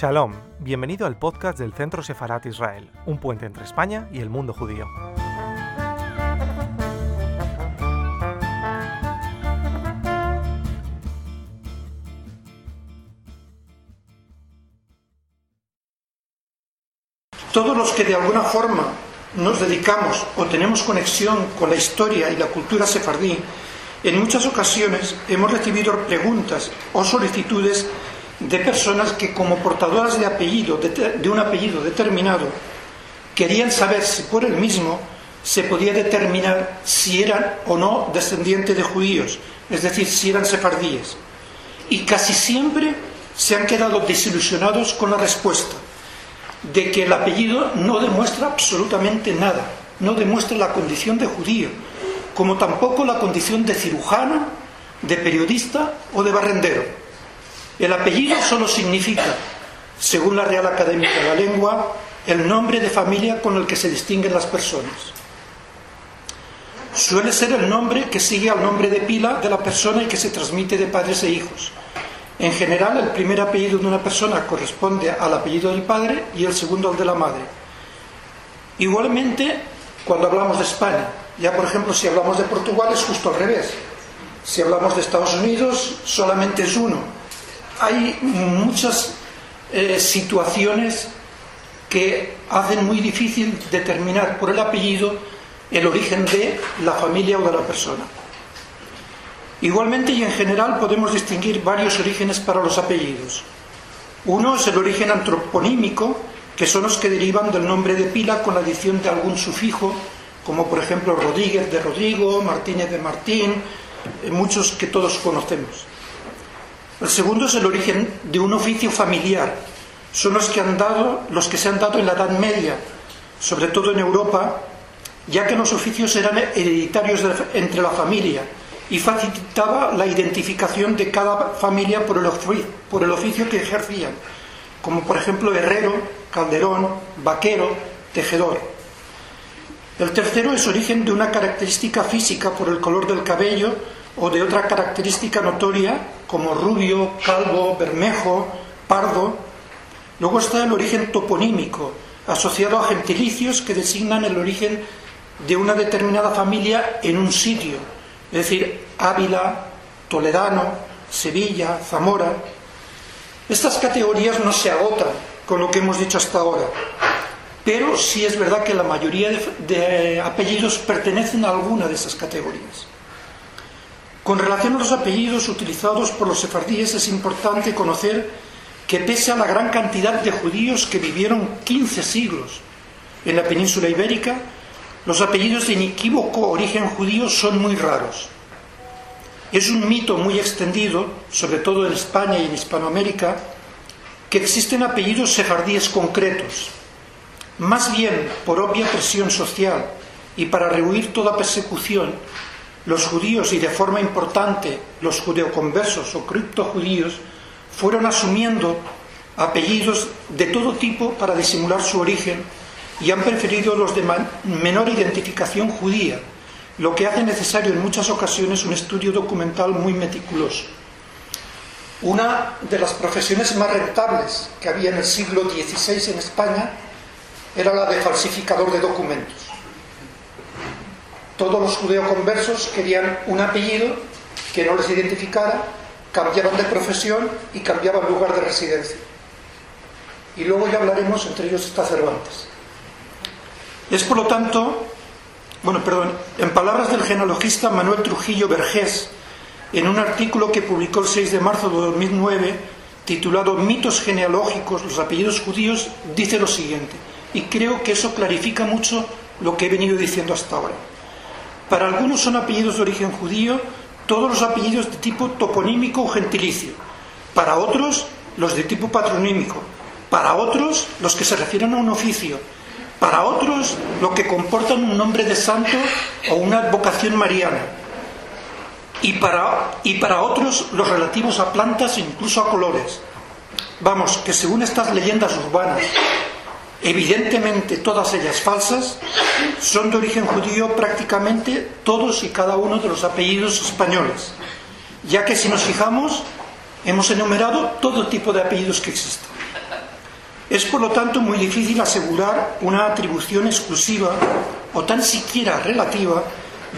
Shalom, bienvenido al podcast del Centro Sefarat Israel, un puente entre España y el mundo judío. Todos los que de alguna forma nos dedicamos o tenemos conexión con la historia y la cultura sefardí, en muchas ocasiones hemos recibido preguntas o solicitudes de personas que como portadoras de apellido, de, un apellido determinado, querían saber si por el mismo se podía determinar si eran o no descendientes de judíos, es decir, si eran sefardíes. Y casi siempre se han quedado desilusionados con la respuesta de que el apellido no demuestra absolutamente nada, no demuestra la condición de judío, como tampoco la condición de cirujano, de periodista o de barrendero. El apellido solo significa, según la Real Academia de la Lengua, el nombre de familia con el que se distinguen las personas. Suele ser el nombre que sigue al nombre de pila de la persona y que se transmite de padres e hijos. En general, el primer apellido de una persona corresponde al apellido del padre y el segundo al de la madre. Igualmente, cuando hablamos de España, ya por ejemplo, si hablamos de Portugal es justo al revés. Si hablamos de Estados Unidos, solamente es uno hay muchas eh, situaciones que hacen muy difícil determinar por el apellido el origen de la familia o de la persona. Igualmente y en general podemos distinguir varios orígenes para los apellidos. Uno es el origen antroponímico, que son los que derivan del nombre de pila con la adición de algún sufijo, como por ejemplo Rodríguez de Rodrigo, Martínez de Martín, eh, muchos que todos conocemos. El segundo es el origen de un oficio familiar. Son los que, han dado, los que se han dado en la Edad Media, sobre todo en Europa, ya que los oficios eran hereditarios entre la familia y facilitaba la identificación de cada familia por el, oficio, por el oficio que ejercían, como por ejemplo herrero, calderón, vaquero, tejedor. El tercero es origen de una característica física por el color del cabello o de otra característica notoria como rubio, calvo, bermejo, pardo. Luego está el origen toponímico, asociado a gentilicios que designan el origen de una determinada familia en un sitio, es decir, Ávila, Toledano, Sevilla, Zamora. Estas categorías no se agotan con lo que hemos dicho hasta ahora, pero sí es verdad que la mayoría de, apellidos pertenecen a alguna de esas categorías. Con relación a los apellidos utilizados por los sefardíes es importante conocer que pese a la gran cantidad de judíos que vivieron 15 siglos en la península ibérica, los apellidos de inequívoco origen judío son muy raros. Es un mito muy extendido, sobre todo en España y en Hispanoamérica, que existen apellidos sefardíes concretos. Más bien por obvia presión social y para rehuir toda persecución, los judíos y de forma importante los judeoconversos o criptojudíos fueron asumiendo apellidos de todo tipo para disimular su origen y han preferido los de menor identificación judía, lo que hace necesario en muchas ocasiones un estudio documental muy meticuloso. Una de las profesiones más rentables que había en el siglo XVI en España era la de falsificador de documentos todos los judeoconversos querían un apellido que no les identificara, cambiaban de profesión y cambiaban lugar de residencia. Y luego ya hablaremos, entre ellos está Cervantes. Es por lo tanto, bueno, perdón, en palabras del genealogista Manuel Trujillo Vergés, en un artículo que publicó el 6 de marzo de 2009, titulado Mitos genealógicos, los apellidos judíos, dice lo siguiente, y creo que eso clarifica mucho lo que he venido diciendo hasta ahora. Para algunos son apellidos de origen judío todos los apellidos de tipo toponímico o gentilicio. Para otros, los de tipo patronímico. Para otros, los que se refieren a un oficio. Para otros, lo que comportan un nombre de santo o una advocación mariana. Y para, y para otros, los relativos a plantas e incluso a colores. Vamos, que según estas leyendas urbanas evidentemente todas ellas falsas, son de origen judío prácticamente todos y cada uno de los apellidos españoles, ya que si nos fijamos, hemos enumerado todo tipo de apellidos que existen. Es por lo tanto muy difícil asegurar una atribución exclusiva o tan siquiera relativa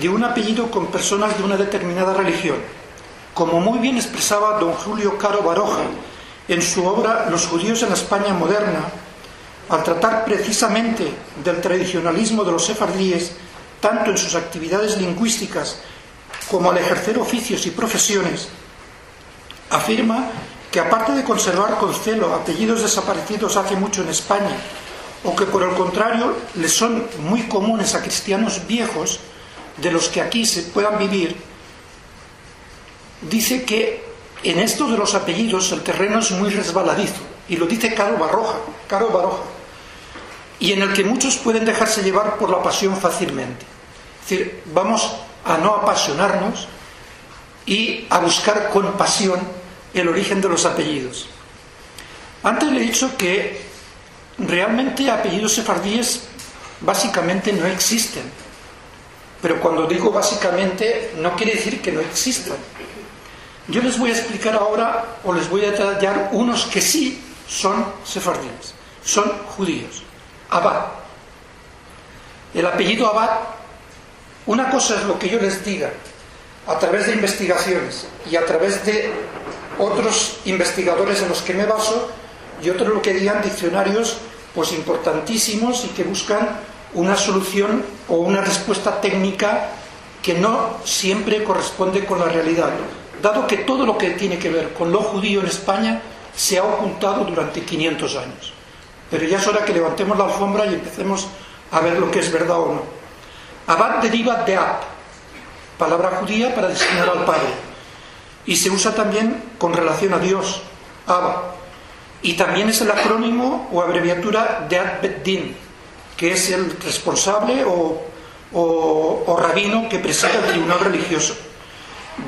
de un apellido con personas de una determinada religión, como muy bien expresaba don Julio Caro Baroja en su obra Los judíos en la España moderna, al tratar precisamente del tradicionalismo de los sefardíes, tanto en sus actividades lingüísticas como al ejercer oficios y profesiones, afirma que aparte de conservar con celo apellidos desaparecidos hace mucho en España, o que por el contrario les son muy comunes a cristianos viejos, de los que aquí se puedan vivir, dice que en esto de los apellidos el terreno es muy resbaladizo, y lo dice Caro Barroja, Caro Baroja, y en el que muchos pueden dejarse llevar por la pasión fácilmente. Es decir, vamos a no apasionarnos y a buscar con pasión el origen de los apellidos. Antes le he dicho que realmente apellidos sefardíes básicamente no existen. Pero cuando digo básicamente no quiere decir que no existan. Yo les voy a explicar ahora o les voy a detallar unos que sí son sefardíes, son judíos. Abad. El apellido Abad, una cosa es lo que yo les diga a través de investigaciones y a través de otros investigadores en los que me baso y otro lo que digan diccionarios pues importantísimos y que buscan una solución o una respuesta técnica que no siempre corresponde con la realidad, dado que todo lo que tiene que ver con lo judío en España se ha ocultado durante 500 años. Pero ya es hora que levantemos la alfombra y empecemos a ver lo que es verdad o no. Abad deriva de ab, palabra judía para designar al Padre y se usa también con relación a Dios, Abba. Y también es el acrónimo o abreviatura de Ad-Bet-Din, que es el responsable o, o, rabino que preside el tribunal religioso.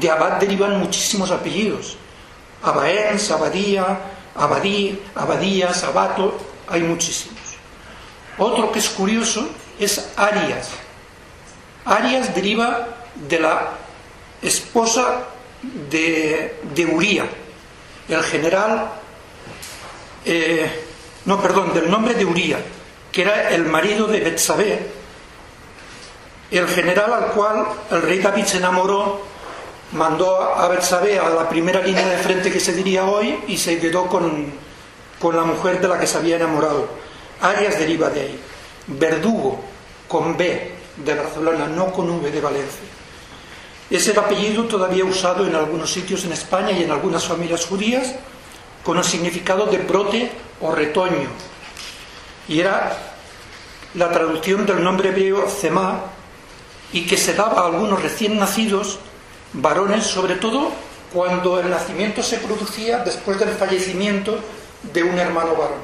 De Abad derivan muchísimos apellidos. Abaens, Abadía, Abadí, Abadías, Abato, hay muchísimos. Otro que es curioso es Arias. Arias deriva de la esposa de, de Uría, el general, eh, no, perdón, del nombre de Uría, que era el marido de Betsabé, el general al cual el rey David se enamoró, mandó a Betsabé a la primera línea de frente que se diría hoy y se quedó con, con la mujer de la que se había enamorado. Arias deriva de ahí. Verdugo, con B de Barcelona, no con V de Valencia. Es el apellido todavía usado en algunos sitios en España y en algunas familias judías con el significado de brote o retoño. Y era la traducción del nombre hebreo Zemá y que se daba a algunos recién nacidos, varones, sobre todo cuando el nacimiento se producía después del fallecimiento de un hermano varón,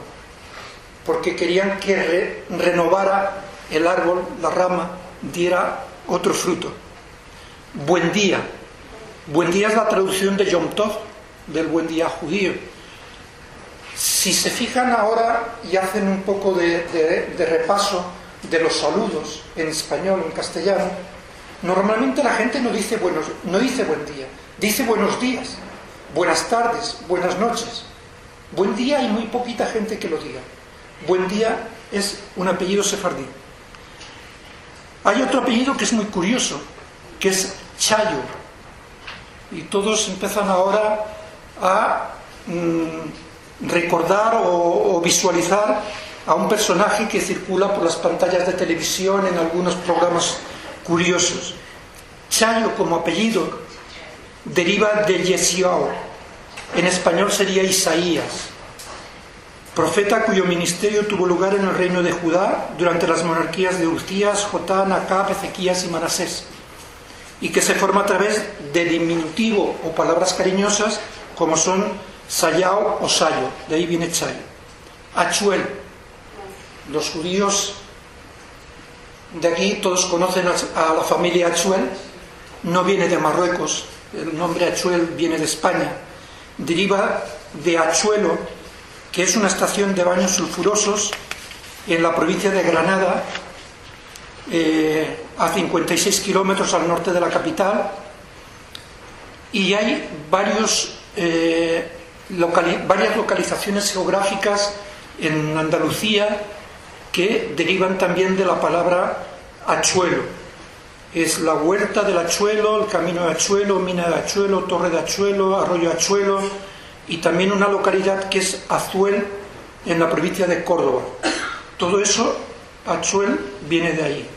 porque querían que renovara el árbol, la rama, diera otro fruto. Buen día. Buen día es la traducción de Yom Tov, del buen día judío. Si se fijan ahora y hacen un poco de, repaso de los saludos en español, en castellano, normalmente la gente no dice, buenos, no dice buen día, dice buenos días, buenas tardes, buenas noches. Buen día hay muy poquita gente que lo diga. Buen día es un apellido sefardí. Hay otro apellido que es muy curioso, que es Chayo. Y todos empiezan ahora a mm, recordar o, o visualizar a un personaje que circula por las pantallas de televisión en algunos programas curiosos. Chayo como apellido deriva de Yesiao. En español sería Isaías, profeta cuyo ministerio tuvo lugar en el reino de Judá durante las monarquías de Uzías, Jotán, Acab, Ezequías y Manasés y que se forma a través de diminutivo o palabras cariñosas como son sayao o sayo, de ahí viene chayo. Achuel, los judíos de aquí todos conocen a la familia Achuel, no viene de Marruecos, el nombre Achuel viene de España, deriva de Achuelo, que es una estación de baños sulfurosos en la provincia de Granada, eh, a 56 kilómetros al norte de la capital. Y hay eh, varias localizaciones geográficas en Andalucía que derivan también de la palabra achuelo. Es la huerta del achuelo, el camino de achuelo, mina de achuelo, torre de achuelo, arroyo achuelo y también una localidad que es Azuel en la provincia de Córdoba. Todo eso, achuel, viene de ahí.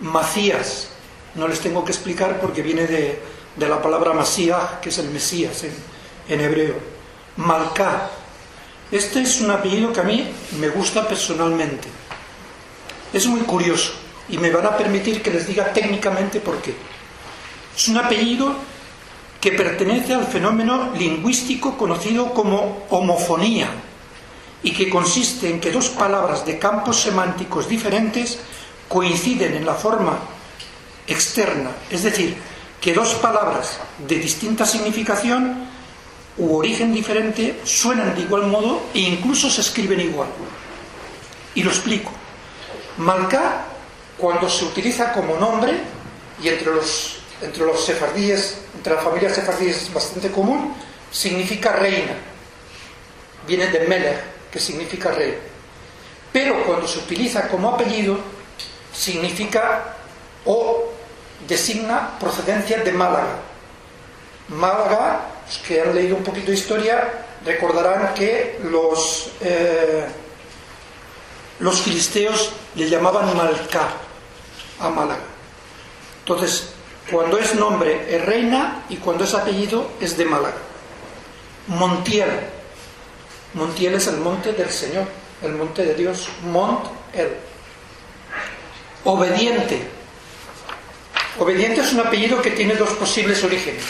Macías, no les tengo que explicar porque viene de, la palabra Masías, que es el Mesías en, en hebreo. Malcá, este es un apellido que a mí me gusta personalmente es muy curioso y me van a permitir que les diga técnicamente por qué. Es un apellido que pertenece al fenómeno lingüístico conocido como homofonía y que consiste en que dos palabras de campos semánticos diferentes coinciden en la forma externa, es decir, que dos palabras de distinta significación u origen diferente suenan de igual modo e incluso se escriben igual. Y lo explico. Malka, cuando se utiliza como nombre, y entre los, entre los sefardíes, entre la familia sefardíes es bastante común, significa reina. Viene de Melech, que significa rey. Pero cuando se utiliza como apellido, significa o designa procedencia de Málaga. Málaga, los que han leído un poquito de historia, recordarán que los, eh, los filisteos le llamaban Malcá a Málaga. Entonces, cuando es nombre es reina y cuando es apellido es de Málaga. Montiel. Montiel es el monte del Señor, el monte de Dios. Mont el. Obediente. Obediente es un apellido que tiene dos posibles orígenes.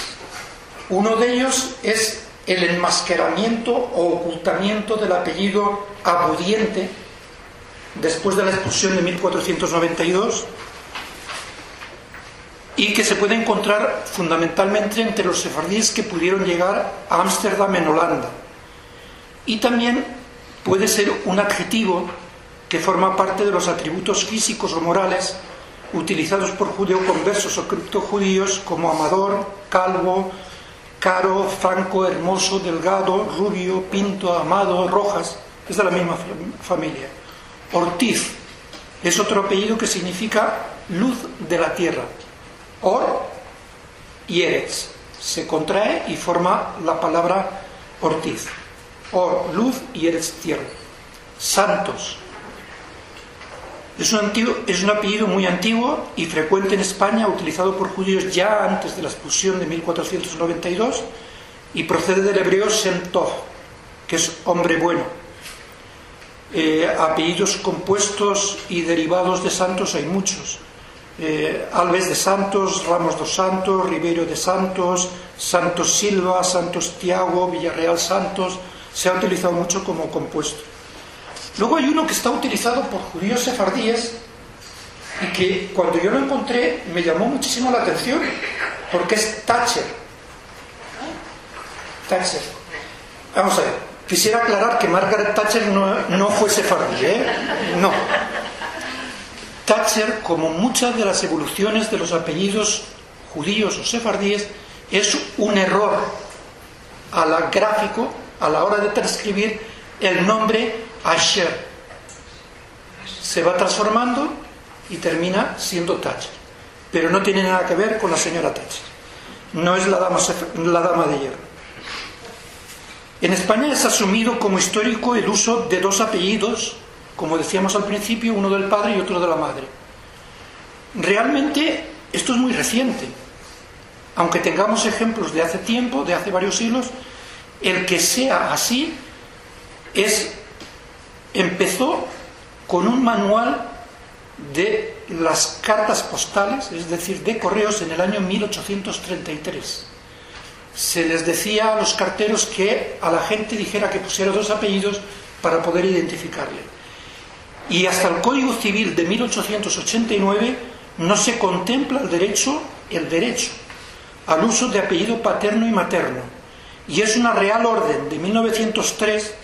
Uno de ellos es el enmascaramiento o ocultamiento del apellido abudiente después de la expulsión de 1492 y que se puede encontrar fundamentalmente entre los sefardíes que pudieron llegar a Ámsterdam en Holanda. Y también puede ser un adjetivo que forma parte de los atributos físicos o morales utilizados por judeoconversos o criptojudíos como amador, calvo, caro, franco, hermoso, delgado, rubio, pinto, amado, rojas, es de la misma familia. Ortiz es otro apellido que significa luz de la tierra. Or y Eretz se contrae y forma la palabra Ortiz. Or, luz y Eretz, tierra. Santos. Es un, apellido muy antiguo y frecuente en España, utilizado por judíos ya antes de la expulsión de 1492 y procede del hebreo Sentov, que es hombre bueno eh, apellidos compuestos y derivados de santos hay muchos. Eh, Alves de Santos, Ramos dos Santos, Ribeiro de Santos, Santos Silva, Santos Tiago, Villarreal Santos, se ha utilizado mucho como compuesto. Luego hay uno que está utilizado por judíos sefardíes y que cuando yo lo encontré me llamó muchísimo la atención porque es Thatcher. Thatcher. Vamos a ver. Quisiera aclarar que Margaret Thatcher no, fue sefardí, ¿eh? No. Thatcher, como muchas de las evoluciones de los apellidos judíos o sefardíes, es un error a la gráfico a la hora de transcribir el nombre Asher. Se va transformando y termina siendo Thatcher. Pero no tiene nada que ver con la señora Thatcher. No es la dama de hierro. En España es asumido como histórico el uso de dos apellidos, como decíamos al principio, uno del padre y otro de la madre. Realmente esto es muy reciente. Aunque tengamos ejemplos de hace tiempo, de hace varios siglos, el que sea así es empezó con un manual de las cartas postales, es decir, de correos en el año 1833 se les decía a los carteros que a la gente dijera que pusiera dos apellidos para poder identificarle. Y hasta el Código Civil de 1889 no se contempla el derecho, el derecho al uso de apellido paterno y materno. Y es una Real Orden de 1903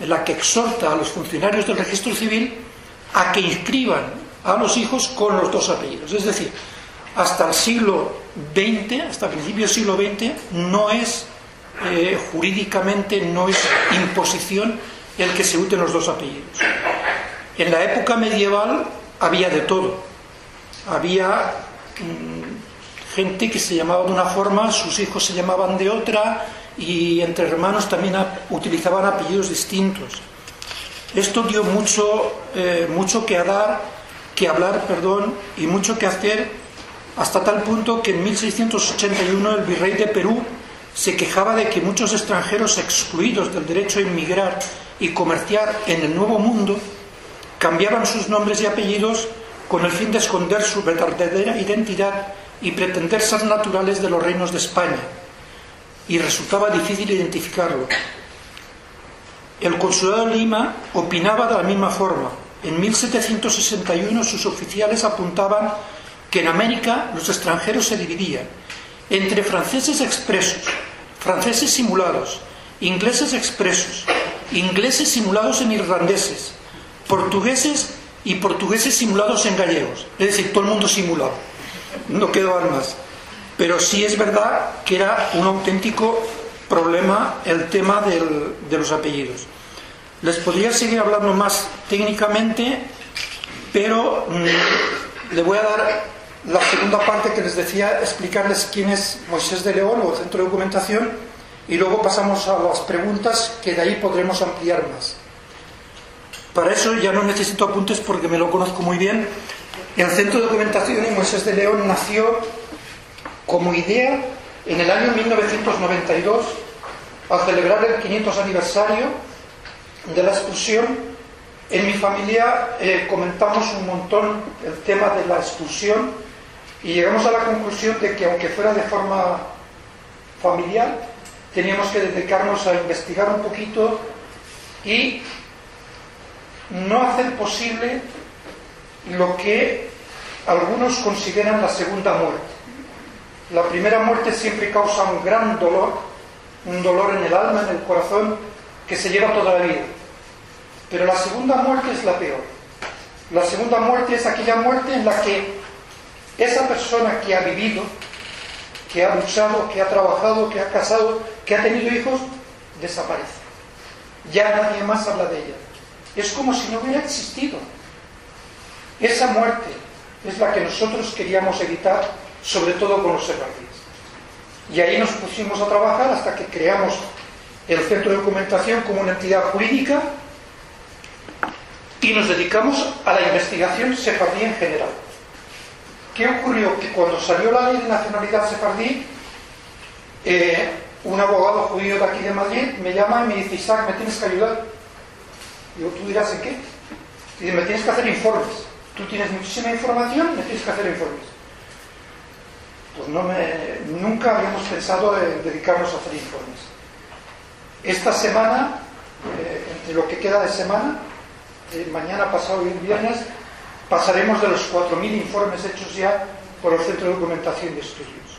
en la que exhorta a los funcionarios del registro civil a que inscriban a los hijos con los dos apellidos. Es decir, hasta el siglo XX, hasta principios del siglo XX, no es eh, jurídicamente, no es imposición el que se uten los dos apellidos. En la época medieval había de todo. Había mm, gente que se llamaba de una forma, sus hijos se llamaban de otra y entre hermanos también utilizaban apellidos distintos. Esto dio mucho, eh, mucho que, que hablar perdón, y mucho que hacer hasta tal punto que en 1681 el virrey de Perú se quejaba de que muchos extranjeros excluidos del derecho a inmigrar y comerciar en el Nuevo Mundo cambiaban sus nombres y apellidos con el fin de esconder su verdadera identidad y pretender ser naturales de los reinos de España, y resultaba difícil identificarlo. El consulado de Lima opinaba de la misma forma. En 1761 sus oficiales apuntaban que en América los extranjeros se dividían entre franceses expresos, franceses simulados, ingleses expresos, ingleses simulados en irlandeses, portugueses y portugueses simulados en gallegos. Es decir, todo el mundo simulado. No quedó más. Pero sí es verdad que era un auténtico problema el tema de los apellidos. Les podría seguir hablando más técnicamente, pero mm, le voy a dar la segunda parte que les decía, explicarles quién es Moisés de León o el Centro de Documentación, y luego pasamos a las preguntas que de ahí podremos ampliar más. Para eso ya no necesito apuntes porque me lo conozco muy bien. El Centro de Documentación y Moisés de León nació como idea en el año 1992 al celebrar el 500 aniversario de la expulsión. En mi familia eh, comentamos un montón el tema de la expulsión y llegamos a la conclusión de que aunque fuera de forma familiar, teníamos que dedicarnos a investigar un poquito y no hacer posible lo que algunos consideran la segunda muerte. La primera muerte siempre causa un gran dolor, un dolor en el alma, en el corazón, que se lleva toda la vida. Pero la segunda muerte es la peor. La segunda muerte es aquella muerte en la que esa persona que ha vivido, que ha luchado, que ha trabajado, que ha casado, que ha tenido hijos, desaparece. Ya nadie más habla de ella es como si no hubiera existido. Esa muerte es la que nosotros queríamos evitar, sobre todo con los sefardíes. Y ahí nos pusimos a trabajar hasta que creamos el Centro de Documentación como una entidad jurídica y nos dedicamos a la investigación sefardí en general. ¿Qué ocurrió? Que cuando salió la ley de nacionalidad sefardí, eh, un abogado judío de aquí de Madrid me llama y me dice, Isaac, me tienes que ayudar Digo, tú dirás en qué. Y me tienes que hacer informes. Tú tienes muchísima información, me tienes que hacer informes. Pues no nunca habíamos pensado en dedicarnos a hacer informes. Esta semana, eh, entre lo que queda de semana, eh, mañana pasado y el viernes, pasaremos de los 4.000 informes hechos ya por el Centro de Documentación de Estudios.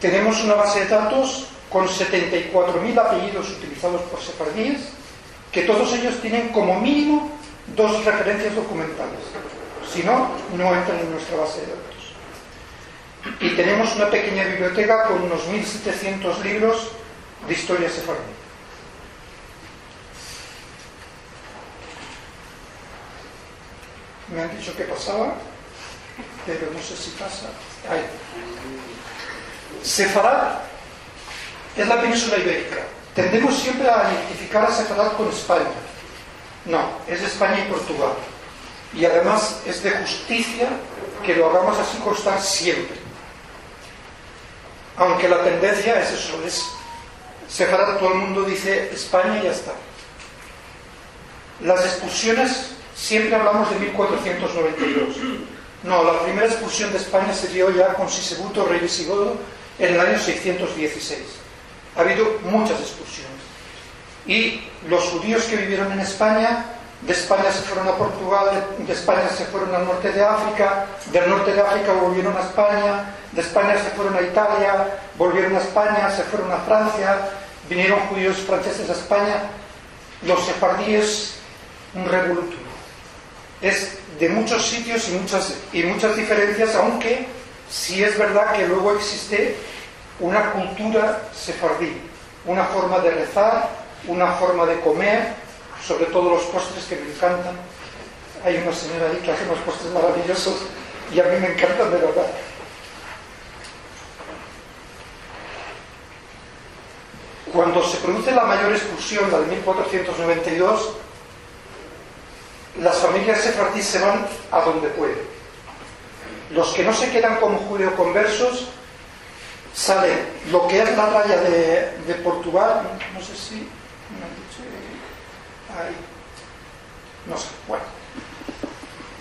Tenemos una base de datos con 74.000 apellidos utilizados por sefardíes, que todos ellos tienen como mínimo dos referencias documentales. Si no, no entran en nuestra base de datos. Y tenemos una pequeña biblioteca con unos 1.700 libros de historia sefardí. Me han dicho que pasaba, pero no sé si pasa. Ahí. Sefarad es la península ibérica Tendemos siempre a identificar a Sefarad con España. No, es España y Portugal. Y además es de justicia que lo hagamos así constar siempre. Aunque la tendencia es eso, es Sefarad, todo el mundo dice España y ya está. Las expulsiones, siempre hablamos de 1492. No, la primera expulsión de España se dio ya con Sisebuto, rey visigodo, en el año 616 ha habido muchas expulsiones. Y los judíos que vivieron en España, de España se fueron a Portugal, de España se fueron al norte de África, del norte de África volvieron a España, de España se fueron a Italia, volvieron a España, se fueron a Francia, vinieron judíos franceses a España. Los sefardíes, un revoluto. Es de muchos sitios y muchas, y muchas diferencias, aunque sí es verdad que luego existe una cultura sefardí, una forma de rezar, una forma de comer, sobre todo los postres que me encantan. Hay una señora ahí que hace unos postres maravillosos y a mí me encantan de verdad. Cuando se produce la mayor expulsión, la de 1492, las familias sefardíes se van a donde pueden. Los que no se quedan como judeoconversos salen lo que es la raya de, Portugal, no, sé si me han dicho ahí, no sé, bueno.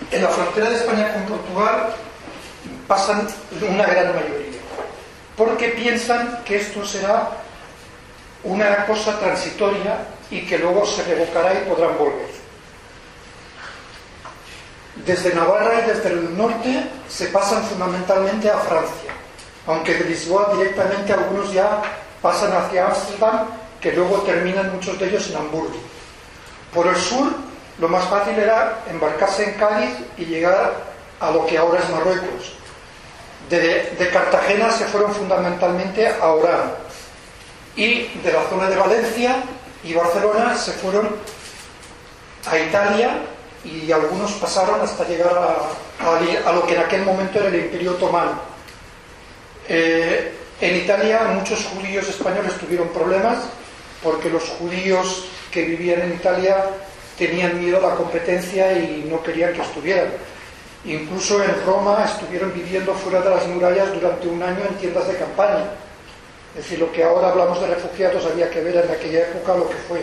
En la frontera de España con Portugal pasan una gran mayoría, porque piensan que esto será una cosa transitoria y que luego se revocará y podrán volver. Desde Navarra y desde el norte se pasan fundamentalmente a Francia, aunque de Lisboa directamente algunos ya pasan hacia Ámsterdam, que luego terminan muchos de ellos en Hamburgo. Por el sur, lo más fácil era embarcarse en Cádiz y llegar a lo que ahora es Marruecos. De, de Cartagena se fueron fundamentalmente a Orán, y de la zona de Valencia y Barcelona se fueron a Italia y algunos pasaron hasta llegar a, lo que en aquel momento era el Imperio Otomano. Eh, en Italia muchos judíos españoles tuvieron problemas porque los judíos que vivían en Italia tenían miedo a la competencia y no querían que estuvieran. Incluso en Roma estuvieron viviendo fuera de las murallas durante un año en tiendas de campaña es decir, lo que ahora hablamos de refugiados había que ver en aquella época lo que fue.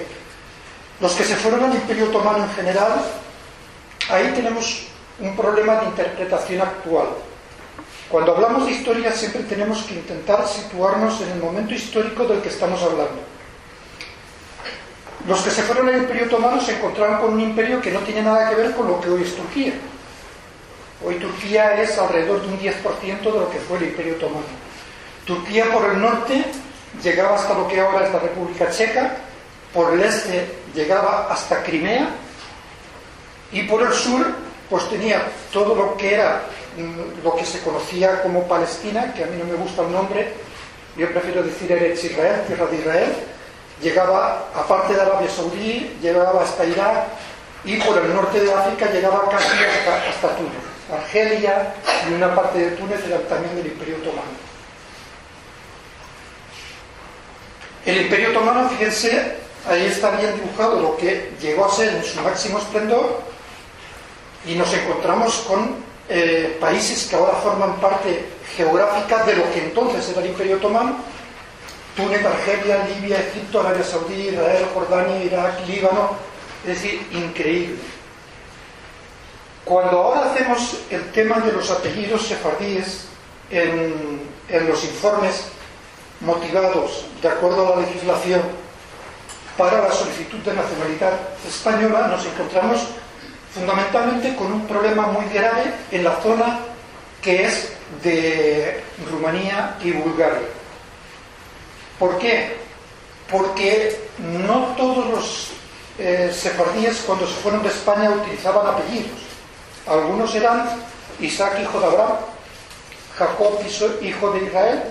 Los que se fueron al Imperio Otomano en general, ahí tenemos un problema de interpretación actual. Cuando hablamos de historia siempre tenemos que intentar situarnos en el momento histórico del que estamos hablando. Los que se fueron al Imperio Otomano se encontraron con un imperio que no tiene nada que ver con lo que hoy es Turquía. Hoy Turquía es alrededor de un 10% de lo que fue el Imperio Otomano. Turquía por el norte llegaba hasta lo que ahora es la República Checa, por el este llegaba hasta Crimea y por el sur pues tenía todo lo que era mm, lo que se conocía como Palestina, que a mí no me gusta el nombre, yo prefiero decir Eretz Israel, tierra de Israel, llegaba, aparte de Arabia Saudí, llegaba hasta Irak y por el norte de África llegaba casi hasta, hasta Túnez. Argelia y una parte de Túnez era también del Imperio Otomano. El Imperio Otomano, fíjense, ahí está bien dibujado lo que llegó a ser en su máximo esplendor y nos encontramos con eh, países que ahora forman parte geográfica de lo que entonces era el Imperio Otomano, Túnez, Argelia, Libia, Egipto, Arabia Saudí, Israel, Jordania, Irak, Líbano, es decir, increíble. Cuando ahora hacemos el tema de los apellidos sefardíes en, en los informes motivados de acuerdo a la legislación para la solicitud de nacionalidad española, nos encontramos fundamentalmente con un problema muy grave en la zona que es de Rumanía y Bulgaria. ¿Por qué? Porque no todos los eh, sefardíes cuando se fueron de España utilizaban apellidos. Algunos eran Isaac hijo de Abraham, Jacob hijo de Israel,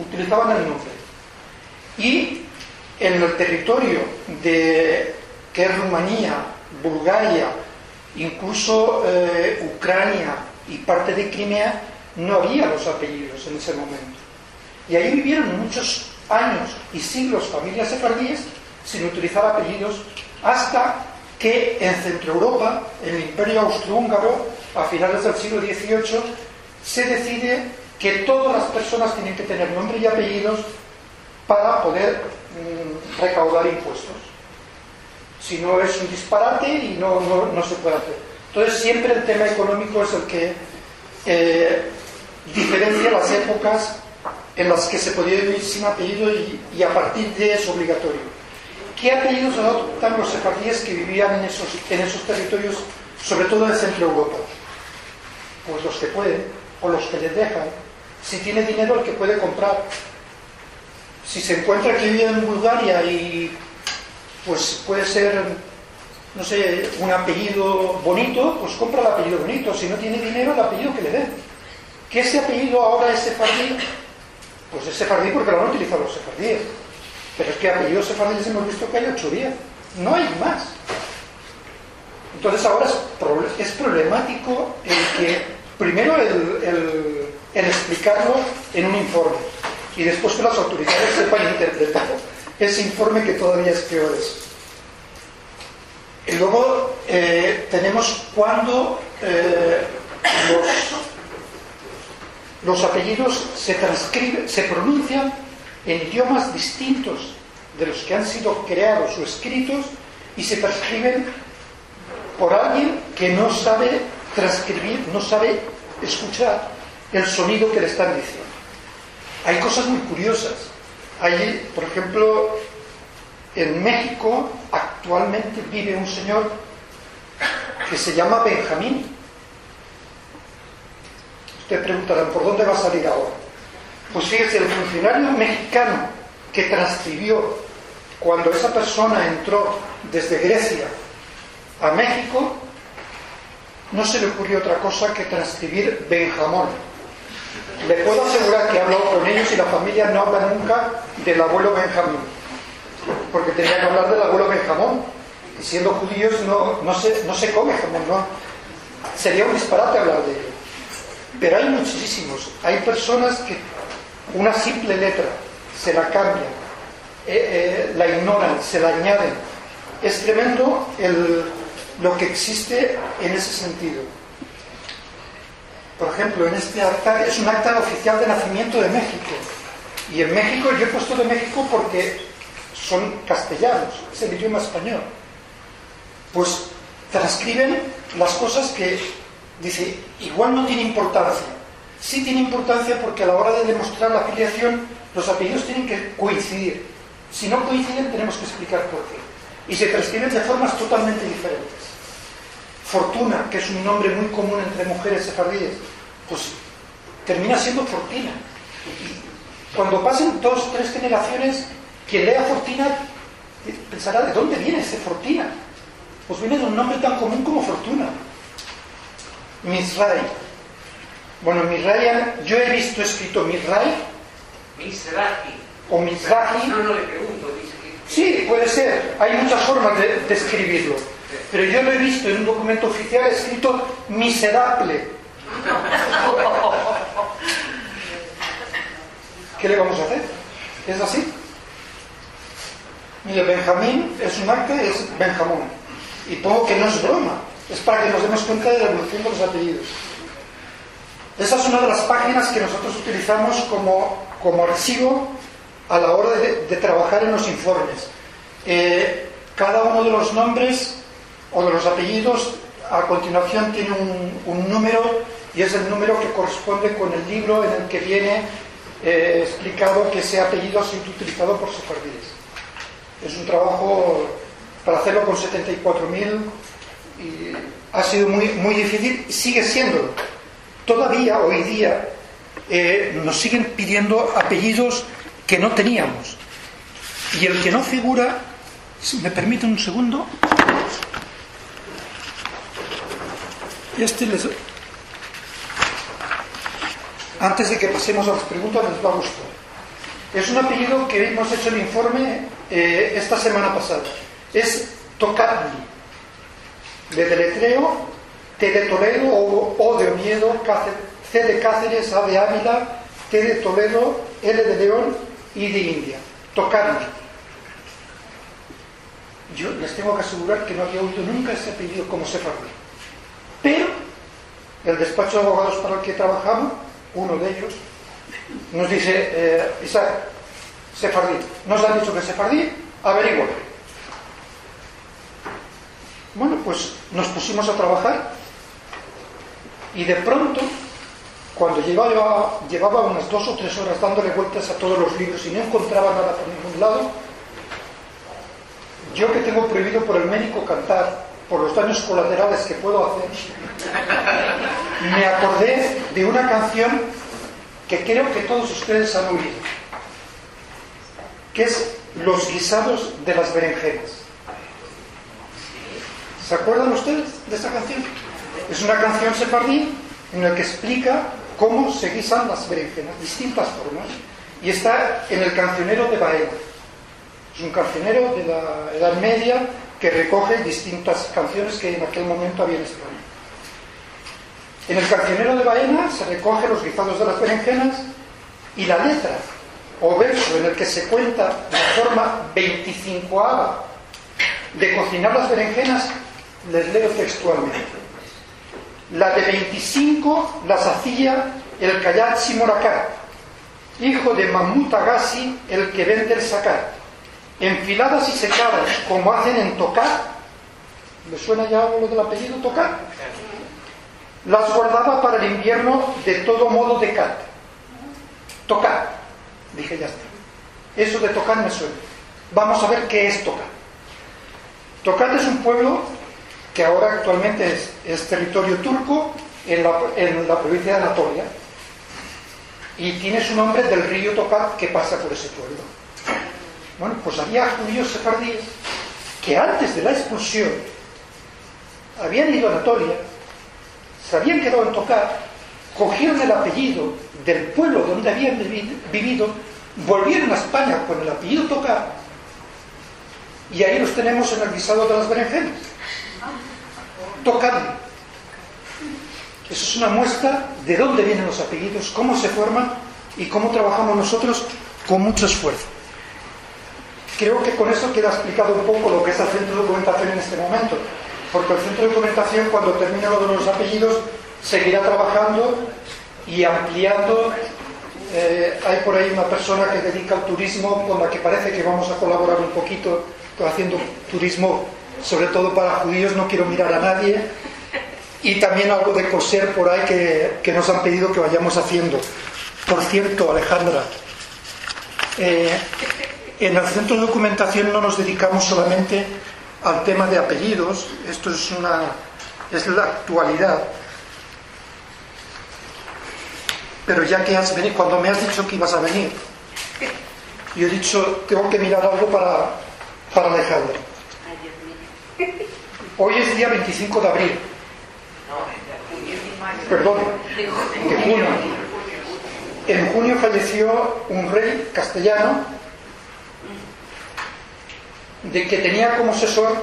utilizaban el nombre. Y en el territorio de que es Rumanía, Bulgaria, incluso eh, Ucrania y parte de Crimea, no había los apellidos en ese momento. Y ahí vivieron muchos años y siglos familias sefardíes sin utilizar apellidos hasta que en Centro Europa, en el Imperio Austrohúngaro, a finales del siglo XVIII, se decide que todas las personas tienen que tener nombre y apellidos para poder mm, recaudar impuestos. Si no es un disparate y no, no, se puede hacer. Entonces siempre el tema económico es el que eh, diferencia las épocas en las que se podía vivir sin apellido y, a partir de eso obligatorio. ¿Qué apellidos adoptan los sefardíes que vivían en esos, en esos territorios, sobre todo en Centro Europa? Pues los que pueden, o los que les dejan, si tiene dinero el que puede comprar. Si se encuentra que vive en Bulgaria y pues puede ser, no sé, un apellido bonito, pues compra el apellido bonito. Si no tiene dinero, el apellido que le den. ¿Que ese apellido ahora es sefardí? Pues es sefardí porque lo han utilizado los sefardíes. Pero es que apellidos sefardíes hemos visto que hay 8 o 10. No hay más. Entonces ahora es, problemático el que, primero el, explicarlo en un informe y después que las autoridades sepan interpretar ese informe que todavía es peor. Y luego eh, tenemos cuando eh, los, los, apellidos se transcriben, se pronuncian en idiomas distintos de los que han sido creados o escritos y se transcriben por alguien que no sabe transcribir, no sabe escuchar el sonido que le están diciendo. Hay cosas muy curiosas. Hay, por ejemplo, en México actualmente vive un señor que se llama Benjamín. Ustedes preguntarán, ¿por dónde va a salir ahora? Pues fíjese, el funcionario mexicano que transcribió cuando esa persona entró desde Grecia a México, no se le ocurrió otra cosa que transcribir Benjamón. Le puedo asegurar que he hablado con ellos y la familia no habla nunca del abuelo Benjamín, porque tenía que hablar del abuelo Benjamón. Y siendo judíos no, no, se, no se come jamón, ¿no? Sería un disparate hablar de ello. Pero hay muchísimos. Hay personas que una simple letra se la cambian, eh, eh, la ignoran, se la añaden. Es tremendo el, lo que existe en ese sentido. Por ejemplo, en este acta es un acta oficial de nacimiento de México. Y en México, yo he puesto de México porque son castellanos, es el idioma español. Pues transcriben las cosas que, dice, igual no tiene importancia. Sí tiene importancia porque a la hora de demostrar la afiliación, los apellidos tienen que coincidir. Si no coinciden, tenemos que explicar por qué. Y se transcriben de formas totalmente diferentes. Fortuna, que es un nombre muy común entre mujeres sefardíes, pues termina siendo Fortina. cuando pasen dos, tres generaciones, quien lea Fortina pensará, ¿de dónde viene ese Fortina? Pues viene de un nombre tan común como Fortuna. Misray. Bueno, Misray, yo he visto escrito Misray. Misrahi. O Misrahi. No, no le pregunto. Sí, puede ser. Hay muchas formas de, de escribirlo. Pero yo lo he visto en un documento oficial escrito miserable. ¿Qué le vamos a hacer? ¿Es así? Mire, Benjamín es un acta, es Benjamón. Y pongo que no es broma. Es para que nos demos cuenta de la evolución de los apellidos. Esa es una de las páginas que nosotros utilizamos como, como archivo a la hora de, trabajar en los informes. Eh, cada uno de los nombres o de los apellidos a continuación tiene un, número y es el número que corresponde con el libro en el que viene eh, explicado que ese apellido ha sido utilizado por sefardíes. Es un trabajo para hacerlo con 74.000 y ha sido muy, muy difícil, sigue siendo. Todavía hoy día eh, nos siguen pidiendo apellidos que no teníamos. Y el que no figura, si me permiten un segundo, Antes de que pasemos a las preguntas, les va a gustar. Es un apellido que hemos hecho el informe eh, esta semana pasada. Es Tocatli. De deletreo, T de Toledo, o, de Oviedo, C de Cáceres, A de Ávila, T de Toledo, L de León y de India. Tocatli. Yo les tengo que asegurar que no había oído nunca ese apellido como se fue. Pero el despacho de abogados para el que trabajamos, uno de ellos, nos dice, eh, Isaac, Sefardí, nos han dicho que Sefardí, averigua. Bueno, pues nos pusimos a trabajar y de pronto, cuando llevaba, llevaba unas dos o tres horas dándole vueltas a todos los libros y no encontraba nada por ningún lado, yo que tengo prohibido por el médico cantar, por los daños colaterales que puedo hacer, me acordé de una canción que creo que todos ustedes han oído, que es Los guisados de las berenjenas. ¿Se acuerdan ustedes de esta canción? Es una canción sefardí en la que explica cómo se guisan las berenjenas, distintas formas, y está en el cancionero de Baena. Es un cancionero de la Edad Media que recoge distintas canciones que en aquel momento había en España. En el cancionero de Baena se recoge los guisados de las berenjenas y la letra o verso en el que se cuenta la forma 25 de cocinar las berenjenas, les leo textualmente. La de 25 las hacía el Kayachi Moraká, hijo de Mahmud Agassi, el que vende el sacar, enfiladas y secadas, como hacen en Tocar. ¿Le suena ya lo del apellido Tocar? Las guardaba para el invierno de todo modo de cat. Tocar. Dije, ya está. Eso de tocar me suena. Vamos a ver qué es tocar. Tocar es un pueblo que ahora actualmente es, territorio turco en la, provincia de Anatolia y tiene su nombre del río Tocar que pasa por ese pueblo. Bueno, pues había judíos sefardíes que antes de la expulsión habían ido a Anatolia, se habían quedado en Tocar, cogieron el apellido del pueblo donde habían vivido, volvieron a España con el apellido Tocar y ahí los tenemos en el visado de las berenjenas. Tocadle. Eso es una muestra de dónde vienen los apellidos, cómo se forman y cómo trabajamos nosotros con mucho esfuerzo. Creo que con eso queda explicado un poco lo que es el centro de documentación en este momento, porque el centro de documentación cuando termine lo de los apellidos seguirá trabajando y ampliando. Eh, hay por ahí una persona que dedica al turismo con la que parece que vamos a colaborar un poquito haciendo turismo sobre todo para judíos, no quiero mirar a nadie. Y también algo de coser por ahí que, nos han pedido que vayamos haciendo. Por cierto, Alejandra, eh, en el centro de documentación no nos dedicamos solamente al tema de apellidos, esto es, una, es la actualidad. Pero ya que has venido, cuando me has dicho que ibas a venir, yo he dicho, tengo que mirar algo para, para Alejandra. Hoy es día 25 de abril. Perdón, de junio. En junio falleció un rey castellano de que tenía como asesor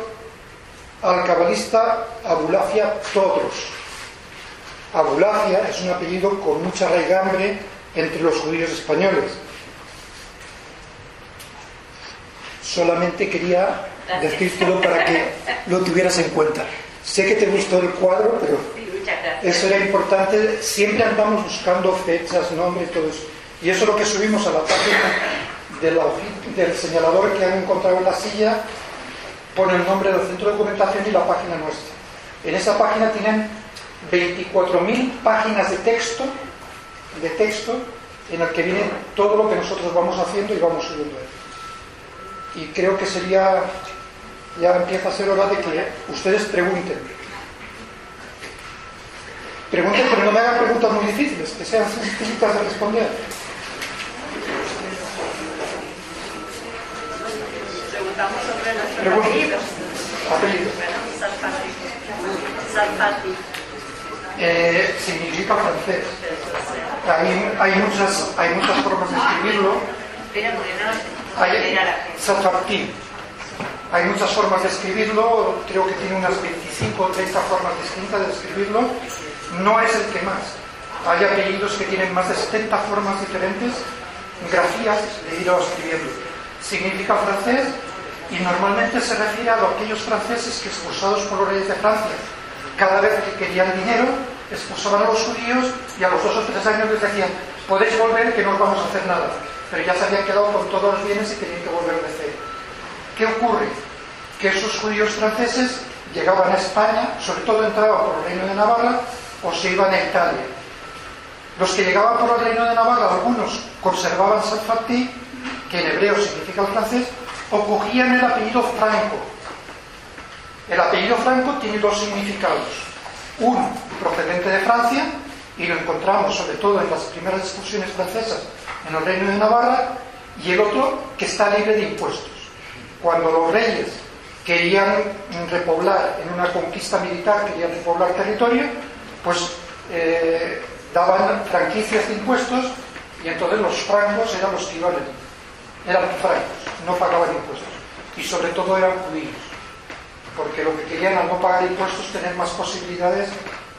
al cabalista Abulafia Todros. Abulafia es un apellido con mucha raigambre entre los judíos españoles. Solamente quería decírtelo para que lo tuvieras en cuenta. Sé que te gustó el cuadro, pero eso era importante. Siempre andamos buscando fechas, nombres, todo eso. Y eso es lo que subimos a la página del señalador que han encontrado en la silla. Pone el nombre del centro de documentación y la página nuestra. En esa página tienen 24.000 páginas de texto, de texto en el que viene todo lo que nosotros vamos haciendo y vamos subiendo y creo que sería, ya empieza a ser hora de que ustedes pregunten. Pregunten, pero no me hagan preguntas muy difíciles, que sean sencillitas de responder. Preguntamos sobre nuestros apellidos. Apellidos. Salfati. Eh, significa francés. Hay, hay, muchas, hay muchas formas de escribirlo. Hay, hay muchas formas de escribirlo, creo que tiene unas 25 o 30 formas distintas de escribirlo. No es el que más. Hay apellidos que tienen más de 70 formas diferentes, grafías de ir escribiendo. Significa francés y normalmente se refiere a aquellos franceses que expulsados por los reyes de Francia, cada vez que querían dinero, expulsaban a los judíos y a los dos o tres años les decían, podéis volver que no os vamos a hacer nada pero ya se habían quedado con todos los bienes y tenían que volver de cero. ¿Qué ocurre? Que esos judíos franceses llegaban a España, sobre todo entraban por el reino de Navarra o se iban a Italia. Los que llegaban por el reino de Navarra, algunos conservaban Salfati, que en hebreo significa el francés, o cogían el apellido Franco. El apellido Franco tiene dos significados. Uno, procedente de Francia, y lo encontramos sobre todo en las primeras excursiones francesas en el reino de Navarra, y el otro que está libre de impuestos. Cuando los reyes querían repoblar en una conquista militar, querían repoblar territorio, pues eh, daban franquicias de impuestos y entonces los francos eran los que iban eran francos, no pagaban impuestos. Y sobre todo eran judíos, porque lo que querían al no pagar impuestos tener más posibilidades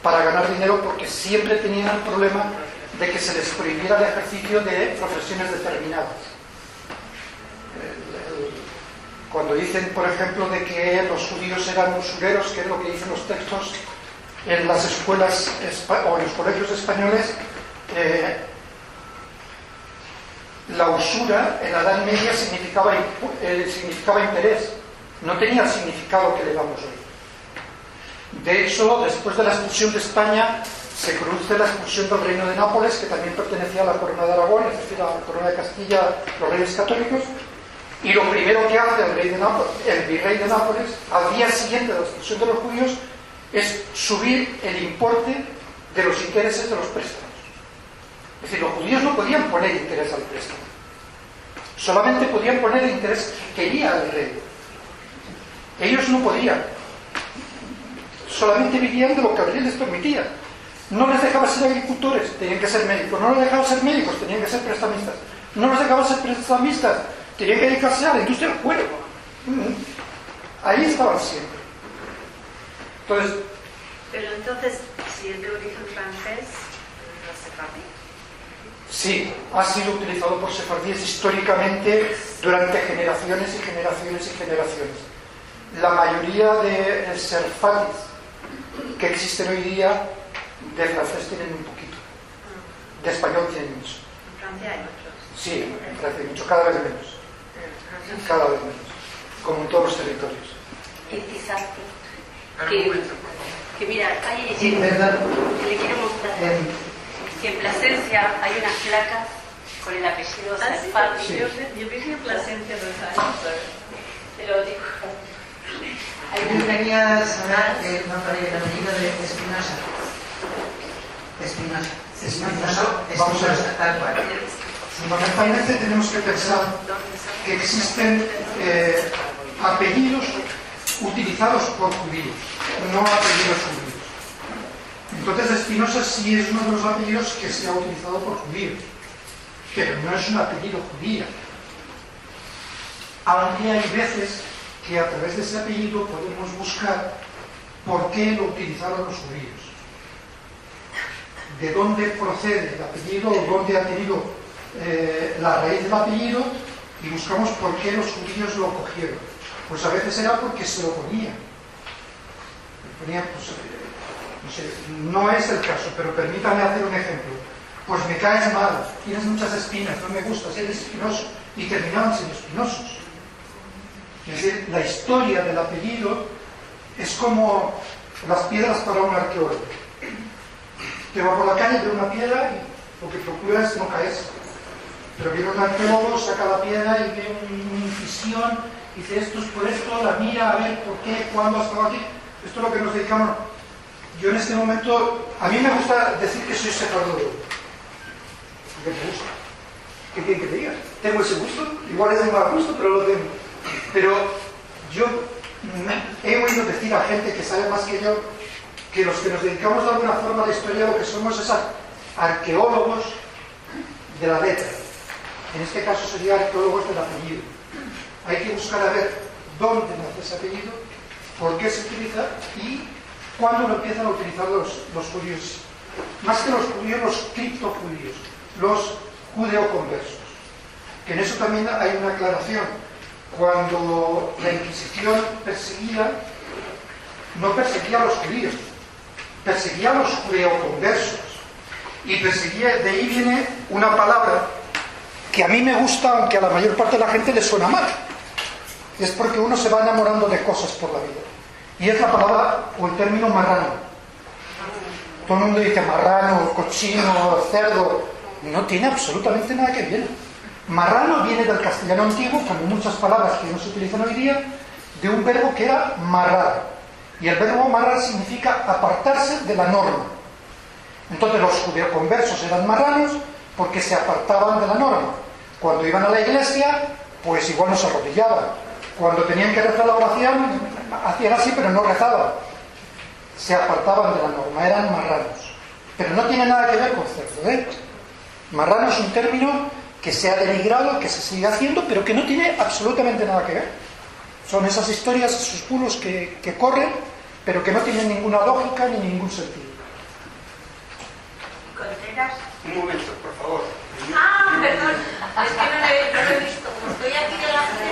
para ganar dinero, porque siempre tenían el problema de que se les prohibiera el ejercicio de profesiones determinadas. Cuando dicen, por ejemplo, de que los judíos eran usureros, que es lo que dicen los textos en las escuelas o en los colegios españoles, eh, la usura en la Edad Media significaba, eh, significaba interés, no tenía el significado que le damos hoy. De hecho, después de la expulsión de España, se produce la expulsión del reino de Nápoles, que también pertenecía a la corona de Aragón, es decir, a la corona de Castilla, los reyes católicos, y lo primero que hace el, el virrey de Nápoles, al día siguiente de la expulsión de los judíos, es subir el importe de los intereses de los préstamos. Es decir, los judíos no podían poner interés al préstamo. Solamente podían poner el interés que quería el rey. Ellos no podían. Solamente vivían de lo que rey les permitía. No les dejaba ser agricultores, tenían que ser médicos. No les dejaba ser médicos, tenían que ser prestamistas. No les dejaba ser prestamistas, tenían que dedicarse a la industria del cuero. Mm. Ahí estaban siempre. Entonces, Pero entonces, si es de origen francés, no se. Sí, ha sido utilizado por sefardíes históricamente durante generaciones y generaciones y generaciones. La mayoría de serfatis que existen hoy día de francés tienen un poquito, de español tienen mucho. En Francia hay otros. Sí, en Francia hay mucho, cada vez menos, cada vez menos, como en todos los territorios. Y quizás que, que mira, hay Sí, le quiero mostrar Eh, que en Plasencia hay unas placas con el apellido Ah, Sarfati. Sí. yo, yo viví en Plasencia dos años. Te lo digo. Hay yo una quería saber eh, no, para el apellido de Espinosa. Espinosa. Espinosa, Vamos a ver. Espinosa, tal cual. Fundamentalmente tenemos que pensar que existen eh, apellidos utilizados por judíos, no apellidos judíos. Entonces Espinosa sí es uno de los apellidos que se ha utilizado por judíos, pero no es un apellido judío. Aunque hay veces que a través de ese apellido podemos buscar por qué lo utilizaron los judíos. De dónde procede el apellido o dónde ha tenido eh, la raíz del apellido y buscamos por qué los judíos lo cogieron. Pues a veces era porque se lo ponían. Pues, no, es el caso, pero permítame hacer un ejemplo. Pues me caes mal, tienes muchas espinas, no me gustas, eres espinoso. Y terminaban siendo espinosos. Es decir, la historia del apellido es como las piedras para un arqueólogo. Que va por la calle, ve una piedra y lo que procura no caerse. Pero viene un arqueólogo, saca la piedra y ve un- una incisión, dice esto es por esto, la mira a ver por qué, cuándo ha estado aquí. Esto es lo que nos dedicamos. Yo en este momento, a mí me gusta decir que soy sefardólogo. Porque me gusta. ¿Qué quieren que te diga? Tengo ese gusto, igual es de mal gusto, pero lo tengo. Pero yo he oído decir a gente que sabe más que yo que los que nos dedicamos de alguna forma a la historia lo que somos es ar- arqueólogos de la letra. En este caso sería arqueólogos del apellido. Hay que buscar a ver dónde nace ese apellido, por qué se utiliza y cuándo lo empiezan a utilizar los, los judíos. Más que los judíos, los criptojudíos, los judeoconversos. Que en eso también hay una aclaración. Cuando la Inquisición perseguía, no perseguía a los judíos, perseguía a los judeoconversos. Y perseguía, de ahí viene una palabra que a mí me gusta, aunque a la mayor parte de la gente le suena mal. Es porque uno se va enamorando de cosas por la vida. Y es la palabra o el término marrano. Todo el mundo dice marrano, cochino, cerdo. No tiene absolutamente nada que ver. Marrano viene del castellano antiguo, como muchas palabras que no se utilizan hoy día, de un verbo que era marrar. Y el verbo marrar significa apartarse de la norma. Entonces los judeoconversos eran marranos porque se apartaban de la norma. Cuando iban a la iglesia, pues igual no se arrodillaban. Cuando tenían que rezar la oración, hacían así, pero no rezaban. Se apartaban de la norma, eran marranos. Pero no tiene nada que ver con cerdo, ¿eh? Marrano es un término que se ha denigrado, que se sigue haciendo, pero que no tiene absolutamente nada que ver. Son esas historias, esos bulos que, que corren, pero que no tienen ninguna lógica ni ningún sentido. Contreras. Un momento, por favor. Ah, perdón. Es que no lo he, no lo he visto. Como estoy aquí delante,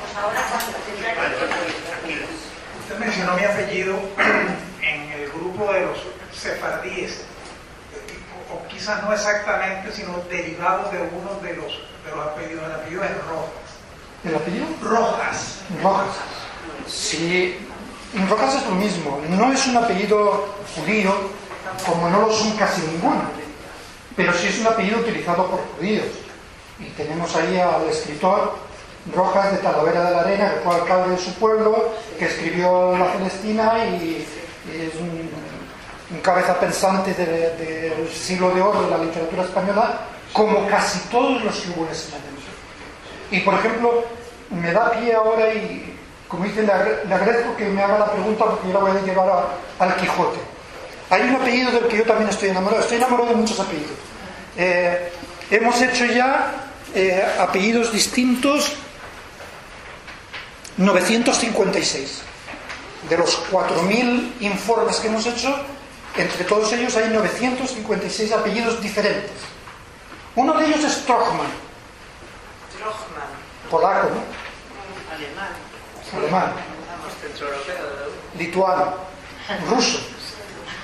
pues ahora cuando tendrá que... Usted mencionó mi apellido en el grupo de los sefardíes, o, quizás no exactamente, sino derivado de uno de los, de los apellidos. El apellido es Rojas. ¿El apellido? Rojas. Rojas. Sí, Rojas es lo mismo. No es un apellido judío, como no lo son casi ninguno, pero sí es un apellido utilizado por judíos. Y tenemos ahí al escritor Rojas de Talavera de la Arena, que fue alcalde de su pueblo, que escribió La Celestina y, es un, cabeza pensante de- del siglo de oro de la literatura española, como casi todos los que hubo en momento. Y por ejemplo, me da pie ahora y, como dice, le, agre- le agradezco que me haga la pregunta porque yo la voy a llevar a- al Quijote. Hay un apellido del que yo también estoy enamorado. Estoy enamorado de muchos apellidos. Eh, hemos hecho ya eh, apellidos distintos 956. De los 4.000 informes que hemos hecho, entre todos ellos hay 956 apellidos diferentes. Uno de ellos es Trochman, Rochman, polaco, ¿no? alemán, alemán, lituano, ruso,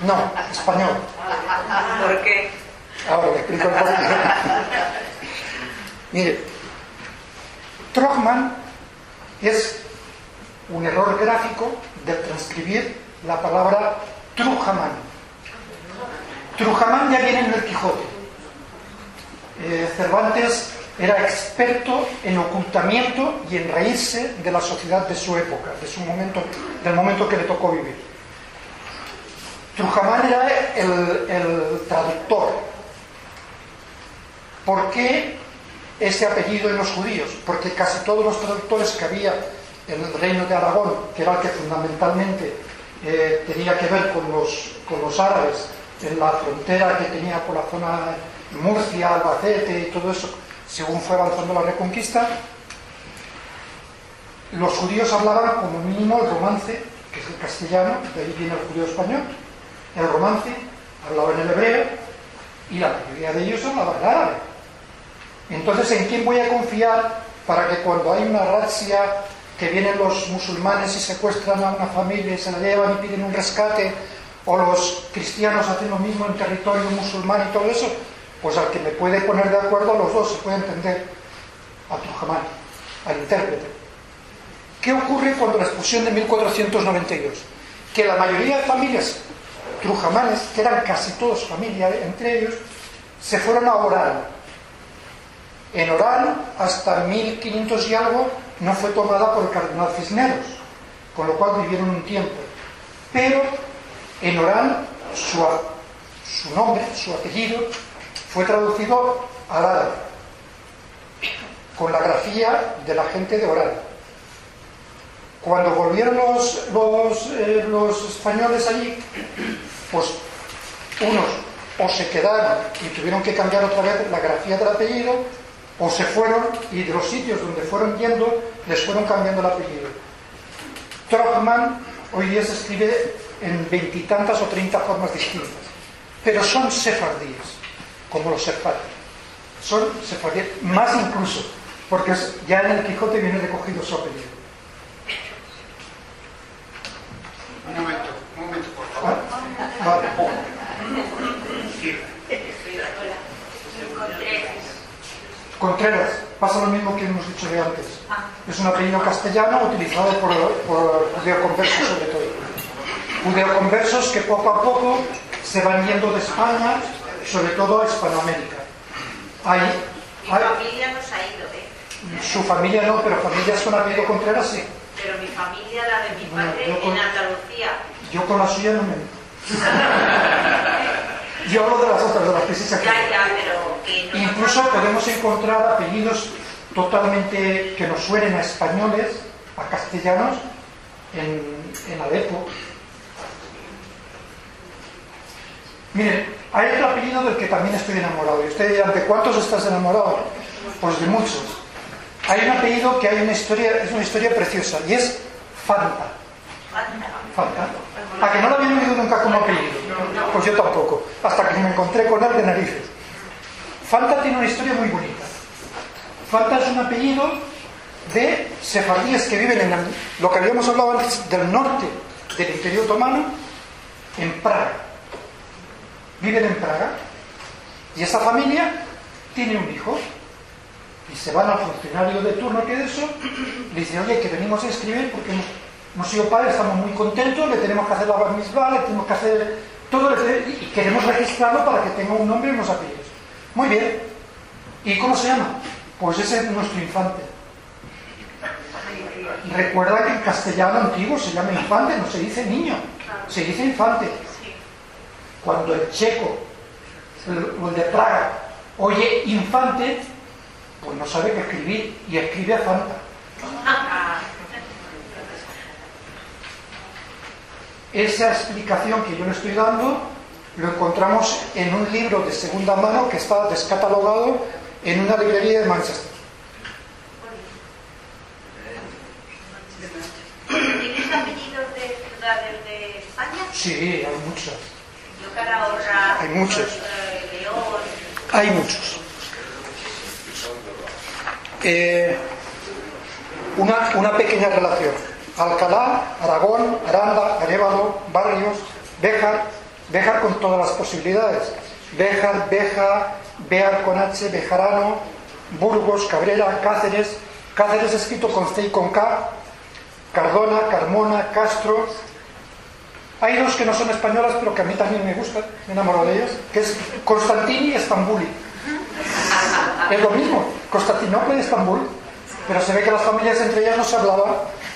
no, español. ¿Por qué? Ahora le explico el porqué. Mire, Trochman es un error gráfico de transcribir la palabra Trujaman. Trujaman ya viene en el Quijote. Eh, Cervantes era experto en ocultamiento y en reírse de la sociedad de su época, de su momento, del momento que le tocó vivir. Trujamán era el, el traductor. ¿Por qué ese apellido en los judíos? Porque casi todos los traductores que había el reino de Aragón, que era el que fundamentalmente eh, tenía que ver con los, con los árabes, en la frontera que tenía por la zona de Murcia, Albacete y todo eso, según fue avanzando la reconquista, los judíos hablaban como mínimo el romance, que es el castellano, de ahí viene el judío español, el romance, hablaban el hebreo y la mayoría de ellos hablaban el árabe. Entonces, ¿en quién voy a confiar para que cuando hay una razzia que vienen los musulmanes y secuestran a una familia y se la llevan y piden un rescate, o los cristianos hacen lo mismo en territorio musulmán y todo eso, pues al que me puede poner de acuerdo los dos se puede entender a Trujamán, al intérprete. ¿Qué ocurre cuando la expulsión de 1492? Que la mayoría de familias trujamanes, que eran casi todos familia entre ellos, se fueron a Orán. En Orán, hasta 1500 y algo, no fue tomada por el cardenal Cisneros, con lo cual vivieron un tiempo. Pero en Orán, su, su nombre, su apellido, fue traducido al árabe, con la grafía de la gente de Orán. Cuando volvieron los, los, eh, los españoles allí, pues unos o se quedaron y tuvieron que cambiar otra vez la grafía del apellido, o se fueron y de los sitios donde fueron yendo les fueron cambiando el apellido. Trochman hoy día se escribe en veintitantas o treinta formas distintas, pero son sefardíes, como los sefardíes. Son sefardíes, más incluso, porque ya en el Quijote viene recogido su apellido. Un momento, un momento, por favor. ¿Ah? Vale. Contreras, pasa lo mismo que hemos dicho de antes. Es un apellido castellano utilizado por, por judeoconversos sobre todo. Judeoconversos que poco a poco se van yendo de España, sobre todo a Hispanoamérica. Hay, hay- familia nos ha ido, ¿eh? su familia no, pero familias con apellido Contreras sí. Pero mi familia, la de mi padre, con- en Andalucía. Yo con la suya no me. Yo hablo de las otras, de las que sí se Ya, acuerdan. ya, pero que no Incluso podemos encontrar apellidos totalmente que nos suenen a españoles, a castellanos, en, en Alepo. Miren, Hay otro apellido del que también estoy enamorado. Y usted dirá, ¿de cuántos estás enamorado? Pues de muchos. Hay un apellido que hay una historia, es una historia preciosa y es Fanta. Fanta. ¿A que no lo había oído nunca como apellido? Pues yo tampoco, hasta que me encontré con él de narices. Fanta tiene una historia muy bonita. Fanta es un apellido de sefardíes que viven en el- lo que habíamos hablado antes del norte del Imperio Otomano, en Praga. Viven en Praga y esa familia tiene un hijo y se van al funcionario de turno que es eso, le dice, oye, que venimos a escribir porque hemos, hemos sido padres, estamos muy contentos, le tenemos que hacer la mitzvah, le tenemos que hacer todo, y queremos registrarlo para que tenga un nombre y unos apellidos. Muy bien. ¿Y cómo se llama? Pues ese es nuestro infante. Recuerda que en castellano antiguo se llama infante, no se dice niño, se dice infante. Cuando el checo o el de Praga oye infante, pues no sabe qué escribir y escribe a Fanta. Esa explicación que yo le estoy dando lo encontramos en un libro de segunda mano que está descatalogado en una librería de Manchester. ¿Tienes apellidos de ciudades de España? Sí, hay muchos. Yo Hay muchos. eh, León. Hay muchos. Eh, una, una pequeña relación. Alcalá, Aragón, Aranda, Arévalo, Barrios, Béjar, Béjar con todas las posibilidades. Béjar, Beja, Bear con H, Bejarano, Burgos, Cabrera, Cáceres, Cáceres escrito con C y con K, Cardona, Carmona, Castro. Hay dos que no son españolas, pero que a mí también me gustan, me enamoro de ellas, que es Constantini y Estambuli. Es lo mismo, Constantinopla y Estambul, pero se ve que las familias entre ellas no se hablaban,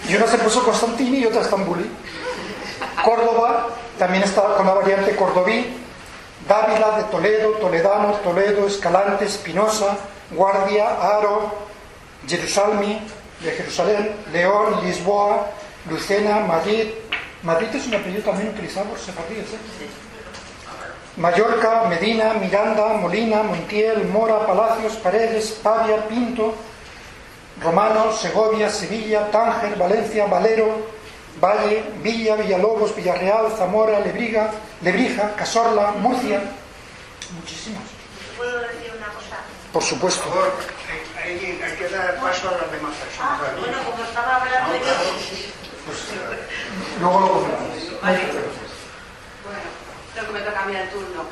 y una se puso Constantini y otra Estambuli. Córdoba también está con la variante cordobí, Dávila de Toledo, Toledano, Toledo, Escalante, Espinosa, Guardia, Aro, Jerusalmi de Jerusalén, León, Lisboa, Lucena, Madrid. Madrid es un apellido también utilizado por sefardíes. ¿eh? Mallorca, Medina, Miranda, Molina, Montiel, Mora, Palacios, Paredes, Pavia, Pinto, Romano, Segovia, Sevilla, Tánger, Valencia, Valero, Valle, Villa, Villalobos, Villarreal, Zamora, Lebriga, Lebrija, Casorla, Murcia. Muchísimos. ¿Puedo decir una cosa? Por supuesto. Por favor, eh, hay, hay que dar paso a las demás Ah, personas. bueno, como estaba hablando yo, Luego lo comentamos. Vale. Bueno, creo que me toca a mí el turno.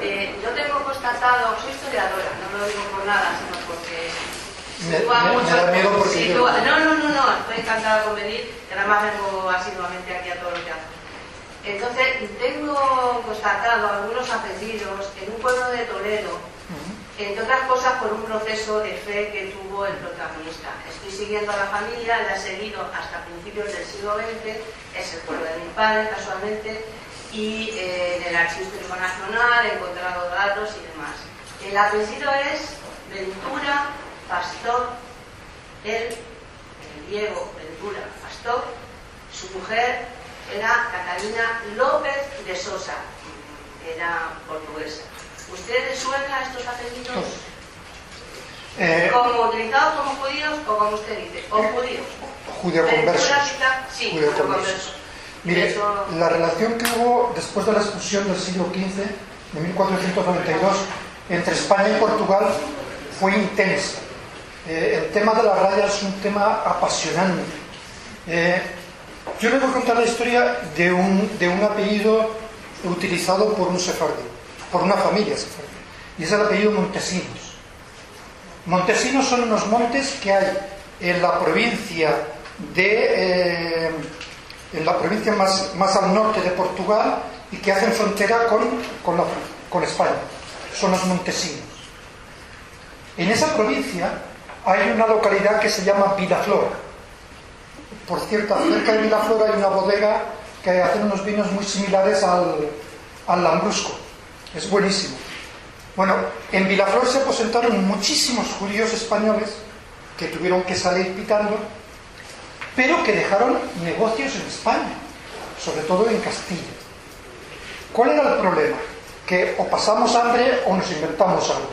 Eh, yo tengo constatado, soy historiadora, no lo digo por nada, sino porque Me, sitúa me- me mucho- da miedo porque yo... sitúa- No, no, no, no, estoy encantada con venir, además vengo asiduamente aquí a todos los días. Entonces, tengo constatado algunos apellidos en un pueblo de Toledo, entre otras cosas por un proceso de fe que tuvo el protagonista. Estoy siguiendo a la familia, la he seguido hasta principios del siglo XX, es el pueblo de mi padre casualmente, y eh, en el Archivo Histórico Nacional he encontrado datos y demás. El apellido es Ventura Pastor, él, el Diego Ventura Pastor, su mujer era Catalina López de Sosa, era portuguesa. ¿Ustedes suenan estos apellidos Eh, como utilizados como judíos o como usted dice? O judíos. judeoconversos. Ventura quizá- Sí, judeoconversos. Mire, Eso- la relación que hubo después de la expulsión del siglo XV, de 1492, entre España y Portugal fue intensa. Eh, el tema de la raya es un tema apasionante. Eh, yo le voy a contar la historia de un, de un apellido utilizado por un sefardí, por una familia sefardí, y es el apellido Montesinos. Montesinos son unos montes que hay en la provincia de... eh, en la provincia más, más al norte de Portugal y que hacen frontera con, con, con España. Son los Montesinos. En esa provincia hay una localidad que se llama Vilaflor. Por cierto, cerca de Vilaflor hay una bodega que hacen unos vinos muy similares al, al Lambrusco. Es buenísimo. Bueno, en Vilaflor se aposentaron muchísimos judíos españoles que tuvieron que salir pitando pero que dejaron negocios en España, sobre todo en Castilla. ¿Cuál era el problema? que o pasamos hambre o nos inventamos algo.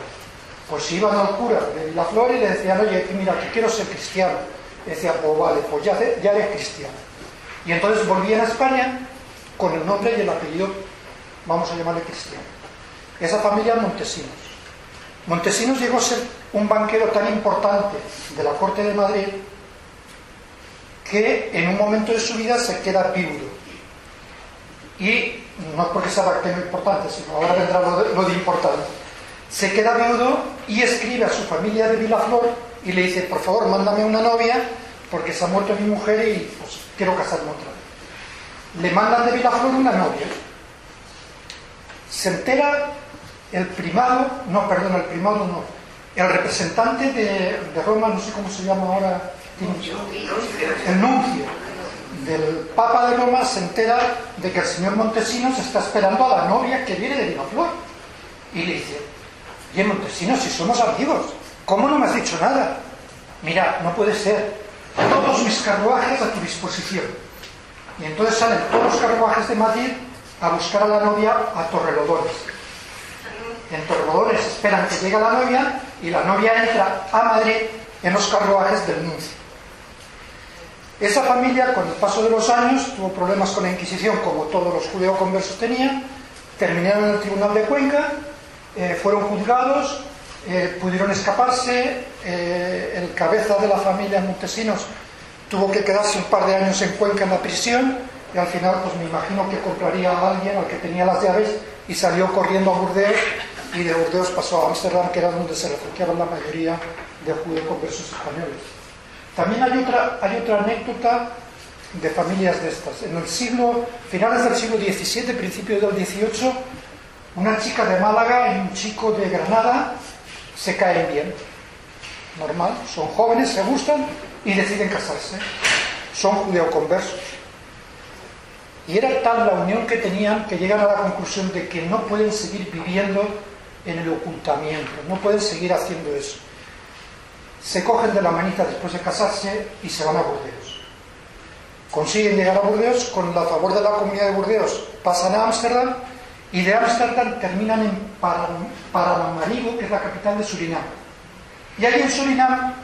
Pues iban al cura de Vilaflor y le decían, oye, mira, que quiero ser cristiano. Y decía, pues vale, pues ya, eres cristiano. Y entonces volvían a España con el nombre y el apellido, vamos a llamarle cristiano. Esa familia Montesinos. Montesinos llegó a ser un banquero tan importante de la corte de Madrid que en un momento de su vida se queda viudo. Y no es porque sea banquero importante, sino ahora vendrá lo lo de importante. Se queda viudo y escribe a su familia de Vilaflor y le dice, por favor, mándame una novia porque se ha muerto mi mujer y pues, quiero casarme otra vez. Le mandan de Vilaflor una novia. Se entera el primado, no, perdón, el primado no, el representante de, de Roma, no sé cómo se llama ahora, el nuncio del Papa de Roma se entera de que el señor Montesinos está esperando a la novia que viene de Vilaflor. Y le dice, oye Montesinos, si somos amigos, ¿cómo no me has dicho nada? Mira, no puede ser, todos mis carruajes a tu disposición. Y entonces salen todos los carruajes de Madrid a buscar a la novia a Torrelodones. En Torrelodones esperan que llegue la novia y la novia entra a Madrid en los carruajes del nuncio. Esa familia, con el paso de los años, tuvo problemas con la Inquisición, como todos los judeoconversos tenían, terminaron en el Tribunal de Cuenca, eh, fueron juzgados, eh, pudieron escaparse, eh, el cabeza de la familia Montesinos tuvo que quedarse un par de años en Cuenca en la prisión y al final pues me imagino que compraría a alguien al que tenía las llaves y salió corriendo a Burdeos y de Burdeos pasó a Ámsterdam que era donde se refugiaban la mayoría de judeoconversos españoles. También hay otra, hay otra anécdota de familias de estas. En el siglo, finales del siglo XVII, principios del XVIII, una chica de Málaga y un chico de Granada se caen bien. Normal, son jóvenes, se gustan y deciden casarse. Son judeoconversos. Y era tal la unión que tenían que llegan a la conclusión de que no pueden seguir viviendo en el ocultamiento, no pueden seguir haciendo eso. Se cogen de la manita después de casarse y se van a Burdeos. Consiguen llegar a Burdeos, con el favor de la comunidad de Burdeos pasan a Ámsterdam y de Ámsterdam terminan en Paramaribo, que es la capital de Surinam. Y ahí en Surinam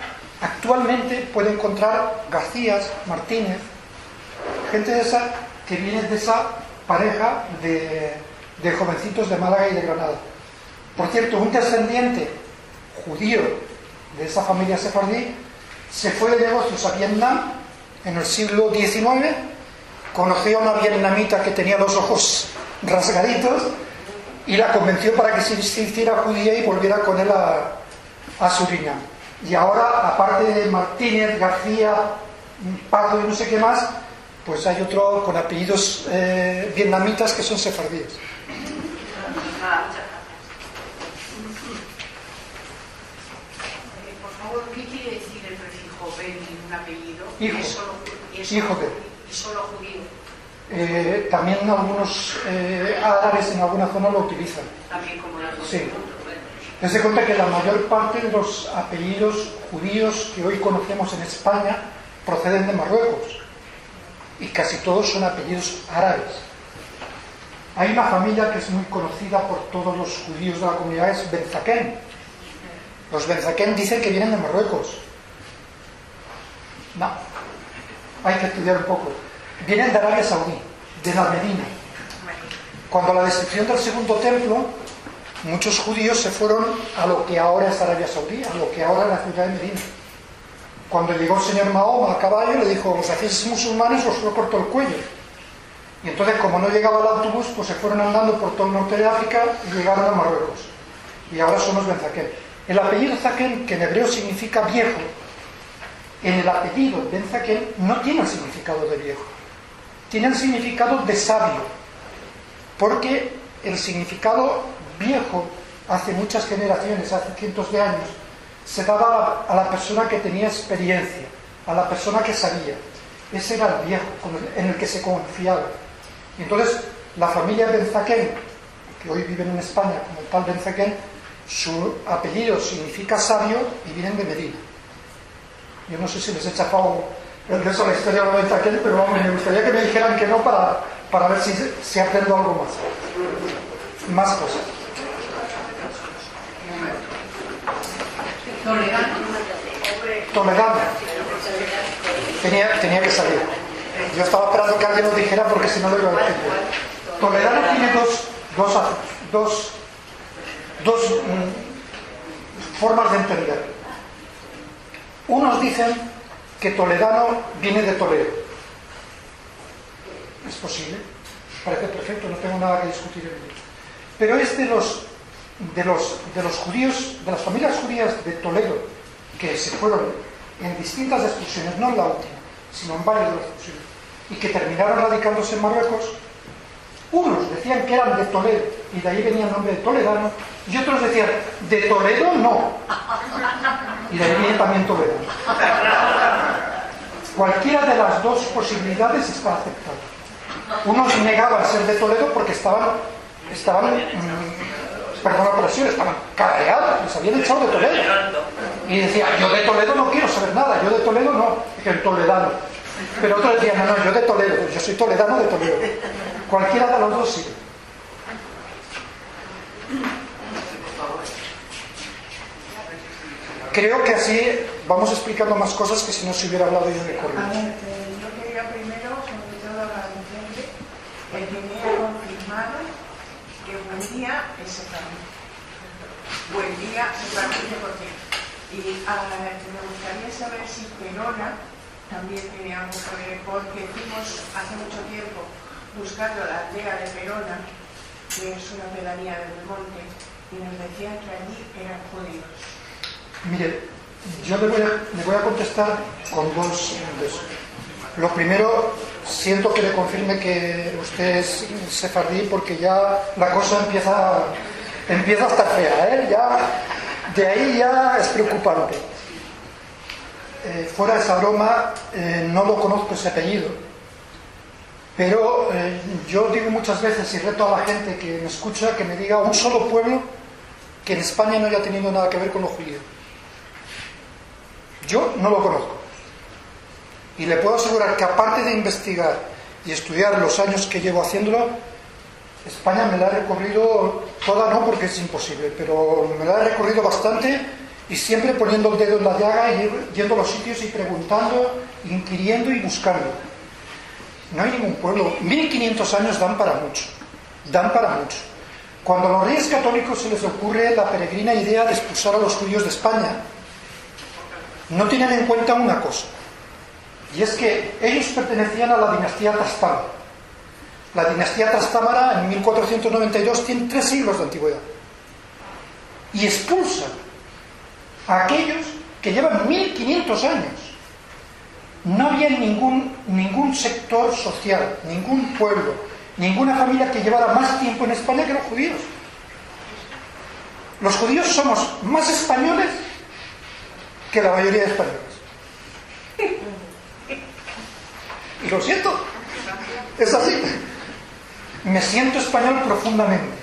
actualmente puede encontrar Garcías, Martínez, gente de esa que viene de esa pareja de, de jovencitos de Málaga y de Granada. Por cierto, un descendiente judío de esa familia sefardí se fue de negocios a Vietnam en el siglo XIX, conoció a una vietnamita que tenía los ojos rasgaditos y la convenció para que se hiciera judía y volviera con él a, a Surinam. Y ahora, aparte de Martínez, García, Pardo y no sé qué más, pues hay otro con apellidos eh, vietnamitas que son sefardíes. Por favor, ¿qué quiere decir el prefijo ben en un apellido? Hijo. ¿Es solo, y es Hijo de. Y solo judío. Eh, también algunos eh, árabes en alguna zona lo utilizan. También como la Sí. Dense cuenta que la mayor parte de los apellidos judíos que hoy conocemos en España proceden de Marruecos y casi todos son apellidos árabes. Hay una familia que es muy conocida por todos los judíos de la comunidad, es Benzaquén. Los Benzaquén dicen que vienen de Marruecos. No, hay que estudiar un poco. Vienen de Arabia Saudí, de la Medina. Cuando la destrucción del segundo templo, muchos judíos se fueron a lo que ahora es Arabia Saudí, a lo que ahora es la ciudad de Medina. Cuando llegó el señor Mahoma a caballo, le dijo, os hacéis musulmanes, os lo corto el cuello. Y entonces, como no llegaba el autobús, pues se fueron andando por todo el norte de África y llegaron a Marruecos. Y ahora somos Ben Zaquén. El apellido Zaquén, que en hebreo significa viejo, en el apellido Ben Zaquén no tiene el significado de viejo, tiene el significado de sabio, porque el significado viejo hace muchas generaciones, hace cientos de años, se daba a la, persona que tenía experiencia, a la persona que sabía. Ese era el viejo el- en el que se confiaba. Y entonces, la familia Benzaquén, que hoy viven en España como tal Benzaquén, su apellido significa sabio y vienen de Medina. Yo no sé si les he chafado el resto de la historia de Benzaquén, pero vamos, me gustaría que me dijeran que no para, para ver si, si aprendo algo más. Más cosas. Toledano. Toledano. Tenía, tenía que salir. Yo estaba esperando que alguien lo dijera porque si no lo iba a decir. Toledano tiene dos, dos, dos, dos mm, formas de entender. Unos dicen que Toledano viene de Toledo. Es posible. Parece perfecto, no tengo nada que discutir en ello. Pero es de los, de los, de los judíos, de las familias judías de Toledo, que se fueron en distintas expulsiones, no en la última, sino en varias de y que terminaron radicándose en Marruecos, unos decían que eran de Toledo, y de ahí venía el nombre de Toledano, y otros decían, de Toledo no, y de ahí viene también Toledo. Cualquiera de las dos posibilidades está aceptada. Unos negaban ser de Toledo porque estaban, estaban mmm, perdón la presión, estaban careados, les habían echado de Toledo. Y decían, yo de Toledo no quiero saber nada, yo de Toledo no, que el toledano. Pero otros decían, no, no, yo de Toledo, yo soy toledano de Toledo. Cualquiera de los dos sí. Creo que así vamos explicando más cosas que si no se hubiera hablado yo de A corrido. eh, yo quería primero, sobre todo agradecerle el que me haya confirmado que buen día es separado. Buen día separado 100%. Y ah, me gustaría saber si Perona también tiene algo que ver, porque fuimos hace mucho tiempo buscando la aldea de Perona, que es una pedanía del monte, y nos decían que allí eran judíos. Mire, yo le voy, a, le voy a contestar con dos. Lo primero, siento que le confirme que usted es sefardí porque ya la cosa empieza, empieza a estar fea, ¿eh? Ya, de ahí ya es preocupante. Eh, fuera esa broma, eh, no lo conozco ese apellido, pero eh, yo digo muchas veces y reto a la gente que me escucha que me diga un solo pueblo que en España no haya tenido nada que ver con los judíos. Yo no lo conozco. Y le puedo asegurar que aparte de investigar y estudiar los años que llevo haciéndolo, España me la he recorrido toda, no porque es imposible, pero me la he recorrido bastante y siempre poniendo el dedo en la llaga y yendo a los sitios y preguntando, inquiriendo y buscando. No hay ningún pueblo. 1500 años dan para mucho. Dan para mucho. Cuando a los reyes católicos se les ocurre la peregrina idea de expulsar a los judíos de España, no tienen en cuenta una cosa, y es que ellos pertenecían a la dinastía Trastámara. La dinastía Trastámara en 1492 tiene tres siglos de antigüedad y expulsan aquellos que llevan 1500 años. No había ningún, ningún sector social, ningún pueblo, ninguna familia que llevara más tiempo en España que los judíos. Los judíos somos más españoles que la mayoría de españoles. Y lo siento, es así. Me siento español profundamente,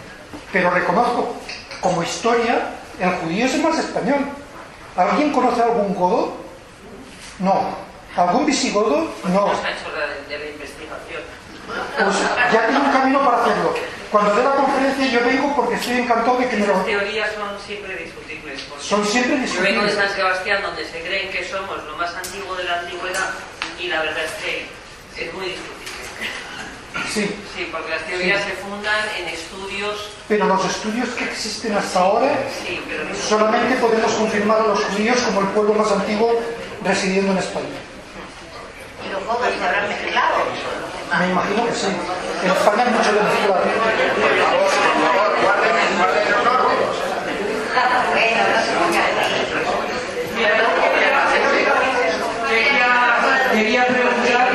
pero reconozco como historia el judío es el más español. ¿Alguien conoce algún godo? No. ¿Algún visigodo? No. Pues ya tengo un camino para hacerlo. Cuando dé la conferencia yo vengo porque estoy encantado de que me lo... Las teorías son siempre discutibles. Son siempre Yo vengo de discutibles. San Sebastián, donde se creen que somos lo más antiguo de la antigüedad, y la verdad es que es muy discutible. Sí, Sí, porque las teorías se fundan en estudios. pero los estudios que existen hasta ahora Sí, pero no solamente podemos confirmar a los judíos como el pueblo más antiguo residiendo en España. Y los godos se habrán mezclado. Me imagino que sí. En España hay mucho de mezcla. Bueno, no se Quería, quería preguntar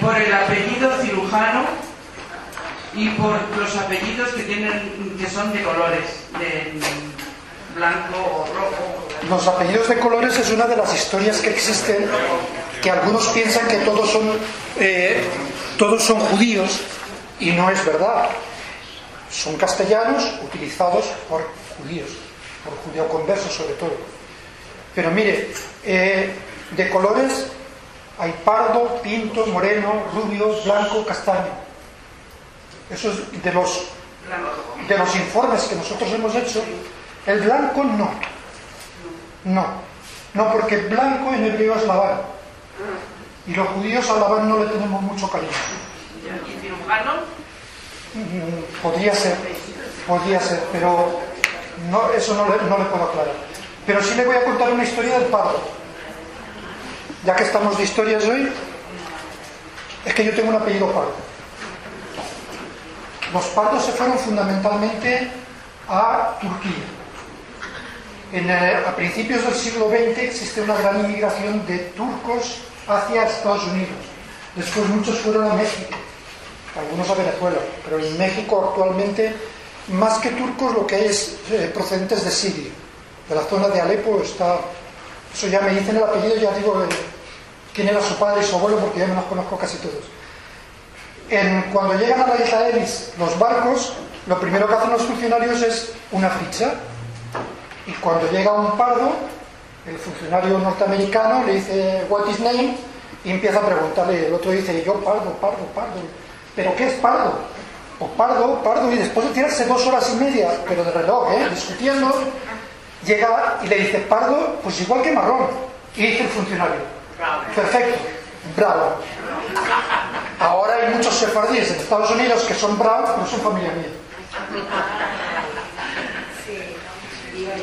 por el apellido cirujano y por los apellidos que tienen que son de colores, de blanco o rojo. Los apellidos de colores es una de las historias que existen, que algunos piensan que todos son, eh, todos son judíos y no es verdad. Son castellanos utilizados por judíos, por judeoconversos sobre todo. Pero mire, eh, de colores hay pardo, pinto, moreno, rubio, blanco, castaño. Eso es de los de los informes que nosotros hemos hecho, el blanco no. No. No, porque blanco en hebreo es Labán. Y los judíos a Labán no le tenemos mucho cariño. Mm, Podría ser, podría ser, pero no, eso no le, no le puedo aclarar. Pero sí le voy a contar una historia del pardo. Ya que estamos de historias hoy, es que yo tengo un apellido pardo. Los pardos se fueron fundamentalmente a Turquía. En, eh, a principios del siglo XX existe una gran inmigración de turcos hacia Estados Unidos. Después muchos fueron a México, algunos a Venezuela, pero en México actualmente, más que turcos, lo que es eh, procedentes de Siria, de la zona de Alepo, está. Eso ya me dicen el apellido, ya digo eh, quién era su padre y su abuelo, porque ya me los conozco casi todos. En, cuando llegan a la isla Ellis los barcos, lo primero que hacen los funcionarios es una ficha. Y cuando llega un pardo, el funcionario norteamericano le dice, what is name? Y empieza a preguntarle, el otro dice, yo pardo, pardo, pardo. ¿Pero qué es pardo? O pardo, pardo, y después de tirarse dos horas y media, pero de reloj, ¿eh? discutiendo, llega y le dice, pardo, pues igual que marrón. Y dice el funcionario, perfecto, bravo. Ahora hay muchos sefardíes en Estados Unidos que son bravos, pero son familia mía.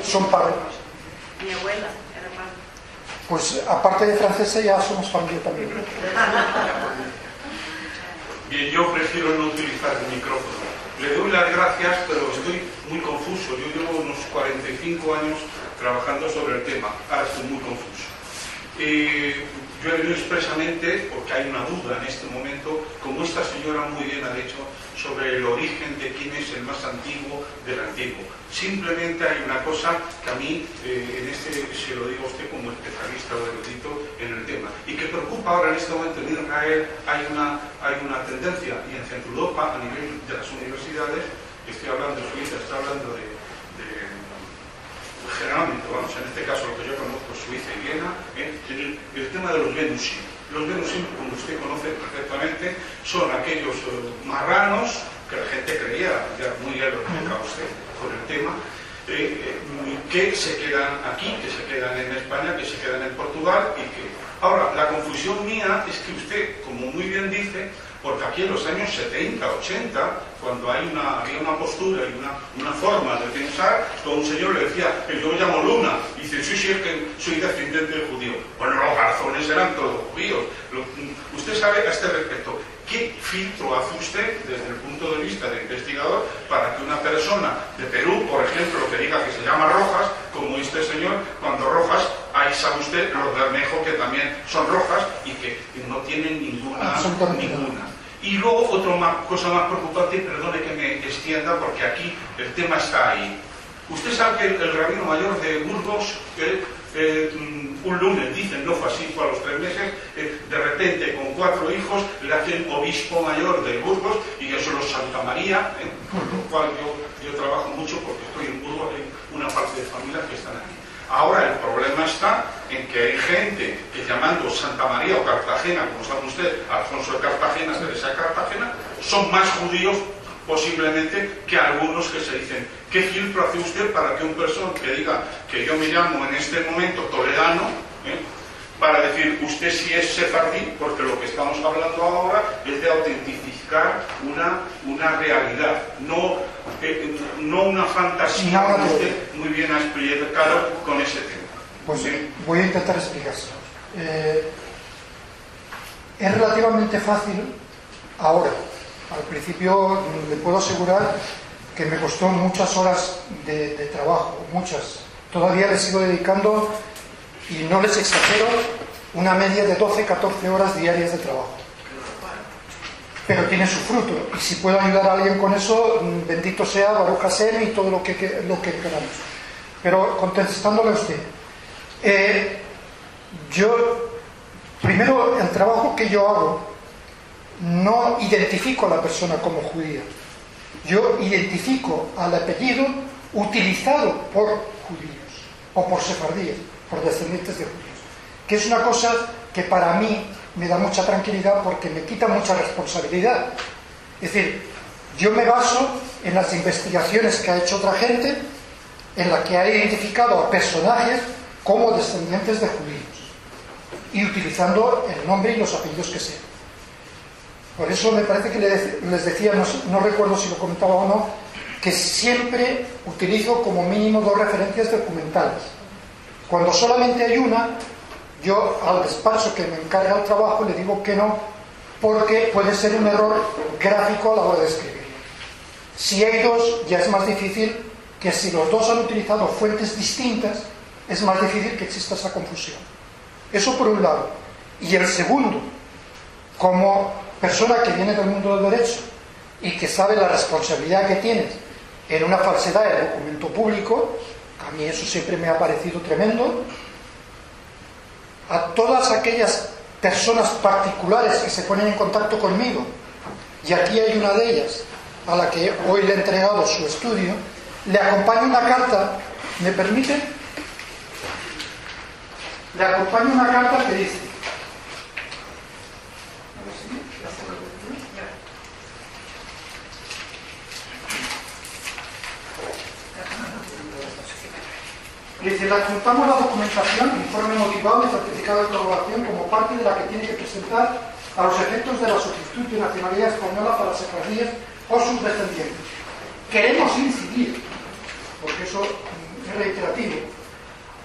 Son pardos. Mi abuela era pan. Pues aparte de francesa ya somos familia también. Bien, yo prefiero no utilizar el micrófono. Le doy las gracias, pero estoy muy confuso. Yo llevo unos 45 años trabajando sobre el tema. Ahora estoy muy confuso. Eh, yo he venido expresamente porque hay una duda en este momento, como esta señora muy bien ha dicho, sobre el origen de quién es el más antiguo del antiguo. Simplemente hay una cosa que a mí, eh, en este, se lo digo a usted como especialista o erudito en el tema, y que preocupa ahora en este momento en Israel, hay una, hay una tendencia, y en Centro Europa, a nivel de las universidades, estoy hablando de Suiza, estoy hablando de, generalmente, vamos, en este caso lo que yo conozco Suiza y Viena, ¿eh? el, el, tema de los Venusim. Los Venusim, como usted conoce perfectamente, son aquellos uh, marranos que la gente creía, ya muy bien lo explica usted con el tema, eh, eh, que se quedan aquí, que se quedan en España, que se quedan en Portugal y que... Ahora, la confusión mía es que usted, como muy bien dice, porque aquí en los años 70, 80, cuando hay una, había una postura y una, una forma de pensar, todo un señor le decía, que yo me llamo Luna, y dice, sí, sí, es que soy descendiente de judío. Bueno, los garzones eran todos judíos. Lo, usted sabe a este respecto, ¿qué filtro hace usted desde el punto de vista de investigador para que una persona de Perú, por ejemplo, que diga que se llama Rojas, como este señor, cuando Rojas, ahí sabe usted los Bermejo que también son rojas y que no tienen ninguna, ninguna. Y luego otra más, cosa más preocupante, perdone que me extienda porque aquí el tema está ahí. Usted sabe que el, el rabino mayor de Burgos, eh, eh, un lunes, dicen, no fue así, fue a los tres meses, eh, repente con cuatro hijos le hacen obispo mayor de Burgos y eso es Santa María, con lo cual yo, yo trabajo mucho porque estoy en Burgos, hay una parte de familia que están aquí. Ahora el problema está en que hay gente que llamando Santa María o Cartagena, como sabe usted, Alfonso de Cartagena, Teresa de Cartagena, son más judíos posiblemente que algunos que se dicen, ¿qué filtro hace usted para que un persona que diga que yo me llamo en este momento toledano, ¿eh? Para decir usted sí es sefardí, porque lo que estamos hablando ahora es de autentificar una, una realidad, no, eh, no una fantasía No, que usted muy bien ha explicado con ese tema. Pues voy a intentar explicárselo. Eh, es relativamente fácil ahora. Al principio mm, le puedo asegurar que me costó muchas horas de, de trabajo, muchas. Todavía le sigo dedicando, y no les exagero, una media de 12, 14 horas diarias de trabajo. Pero tiene su fruto. Y si puedo ayudar a alguien con eso, mm, bendito sea Baruch Hashem y todo lo que, que- lo que queramos. Pero contestándole a usted, eh, yo, primero, el trabajo que yo hago, no identifico a la persona como judía. Yo identifico al apellido utilizado por judíos o por sefardíes, por descendientes de judíos. Que es una cosa que para mí me da mucha tranquilidad porque me quita mucha responsabilidad. Es decir, Yo me baso en las investigaciones que ha hecho otra gente, en la que ha identificado a personajes como descendientes de judíos y utilizando el nombre y los apellidos que sean. Por eso me parece que les decía, no, no recuerdo si lo comentaba o no, que siempre utilizo como mínimo dos referencias documentales. Cuando solamente hay una, yo al despacho que me encarga el trabajo le digo que no, porque puede ser un error gráfico a la hora de escribir. Si hay dos, ya es más difícil que si los dos han utilizado fuentes distintas, es más difícil que exista esa confusión. Eso por un lado. Y el segundo, como persona que viene del mundo del derecho y que sabe la responsabilidad que tienes en una falsedad del documento público, mí eso siempre me ha parecido tremendo, a todas aquellas personas particulares que se ponen en contacto conmigo, y aquí hay una de ellas, a la que hoy le he entregado su estudio, le acompaña una carta, ¿me permite? Le acompaña una carta que dice, Dice, le adjuntamos la documentación, informe motivado y certificado de colaboración como parte de la que tiene que presentar a los efectos de la solicitud de nacionalidad española para secretarías o sus descendientes. Queremos incidir, porque eso es reiterativo,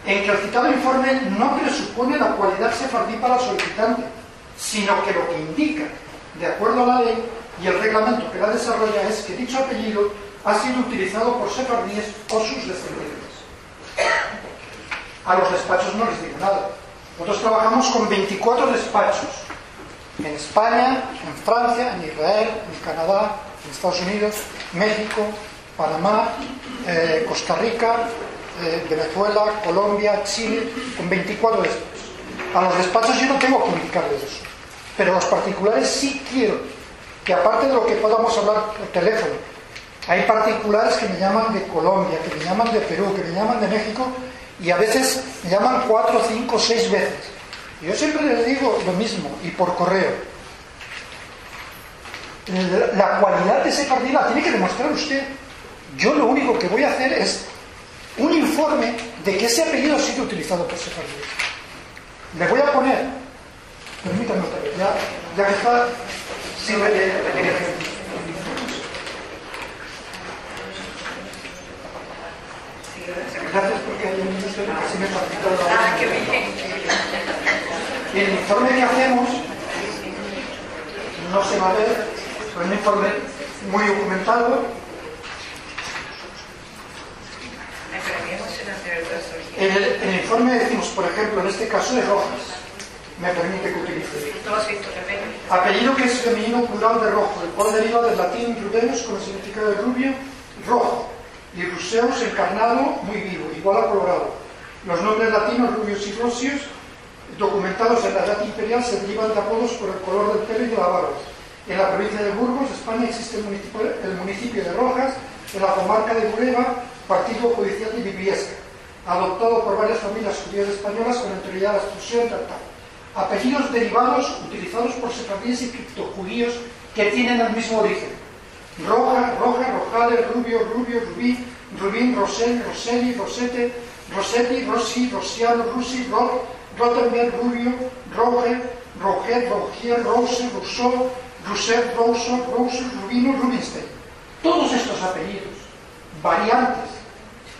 en que el citado informe no presupone la cualidad sefardí para el solicitante, sino que lo que indica, de acuerdo a la ley y el reglamento que la desarrolla, es que dicho apellido ha sido utilizado por sefardíes o sus descendientes. A los despachos no les digo nada. Nosotros trabajamos con 24 despachos. En España, en Francia, en Israel, en Canadá, en Estados Unidos, México, Panamá, eh, Costa Rica, eh, Venezuela, Colombia, Chile, con 24 despachos. A los despachos yo no tengo que indicarles eso. Pero a los particulares sí quiero que aparte de lo que podamos hablar por teléfono, hay particulares que me llaman de Colombia, que me llaman de Perú, que me llaman de México y a veces me llaman cuatro, cinco, seis veces. Yo siempre les digo lo mismo y por correo. La cualidad de ese la tiene que demostrar usted. Yo lo único que voy a hacer es un informe de que ese apellido ha sido utilizado por ese partido. Le voy a poner, permítanme otra vez, ya, ya que está, sí, Gracias porque hay un minuto que así me facilita la Ah, qué bien. Y el informe que hacemos no se va a ver, es un informe muy documentado. En el, en el informe decimos, por ejemplo, en este caso de Rojas, me permite que utilice. Apellido que es femenino plural de rojo, el cual deriva del latín rubenus con el significado de rubio, rojo y Ruseus encarnado muy vivo, igual a colorado. Los nombres latinos rubios y rosios, documentados en la edad imperial, se derivan de apodos por el color del pelo y de la barba. En la provincia de Burgos, España, existe el municipio, de Rojas, en la comarca de Bureba, partido judicial de Bibliesca, adoptado por varias familias judías españolas con anterioridad a la expulsión tal. Apellidos derivados utilizados por sefardíes y criptojudíos que tienen el mismo origen Roja, Roja, Rojales, Rubio, Rubio, Rubí, Rubín, Rosel, Roseli, Rosete, Rosetti, Rossi, Rosiano, Rusi, Rot, Rottenberg, Rubio, Roge, Roger, Rogier, Rose, Rousseau, Rousset, Rousseau, Rose, Rubino, Rubinstein. Todos estos apellidos, variantes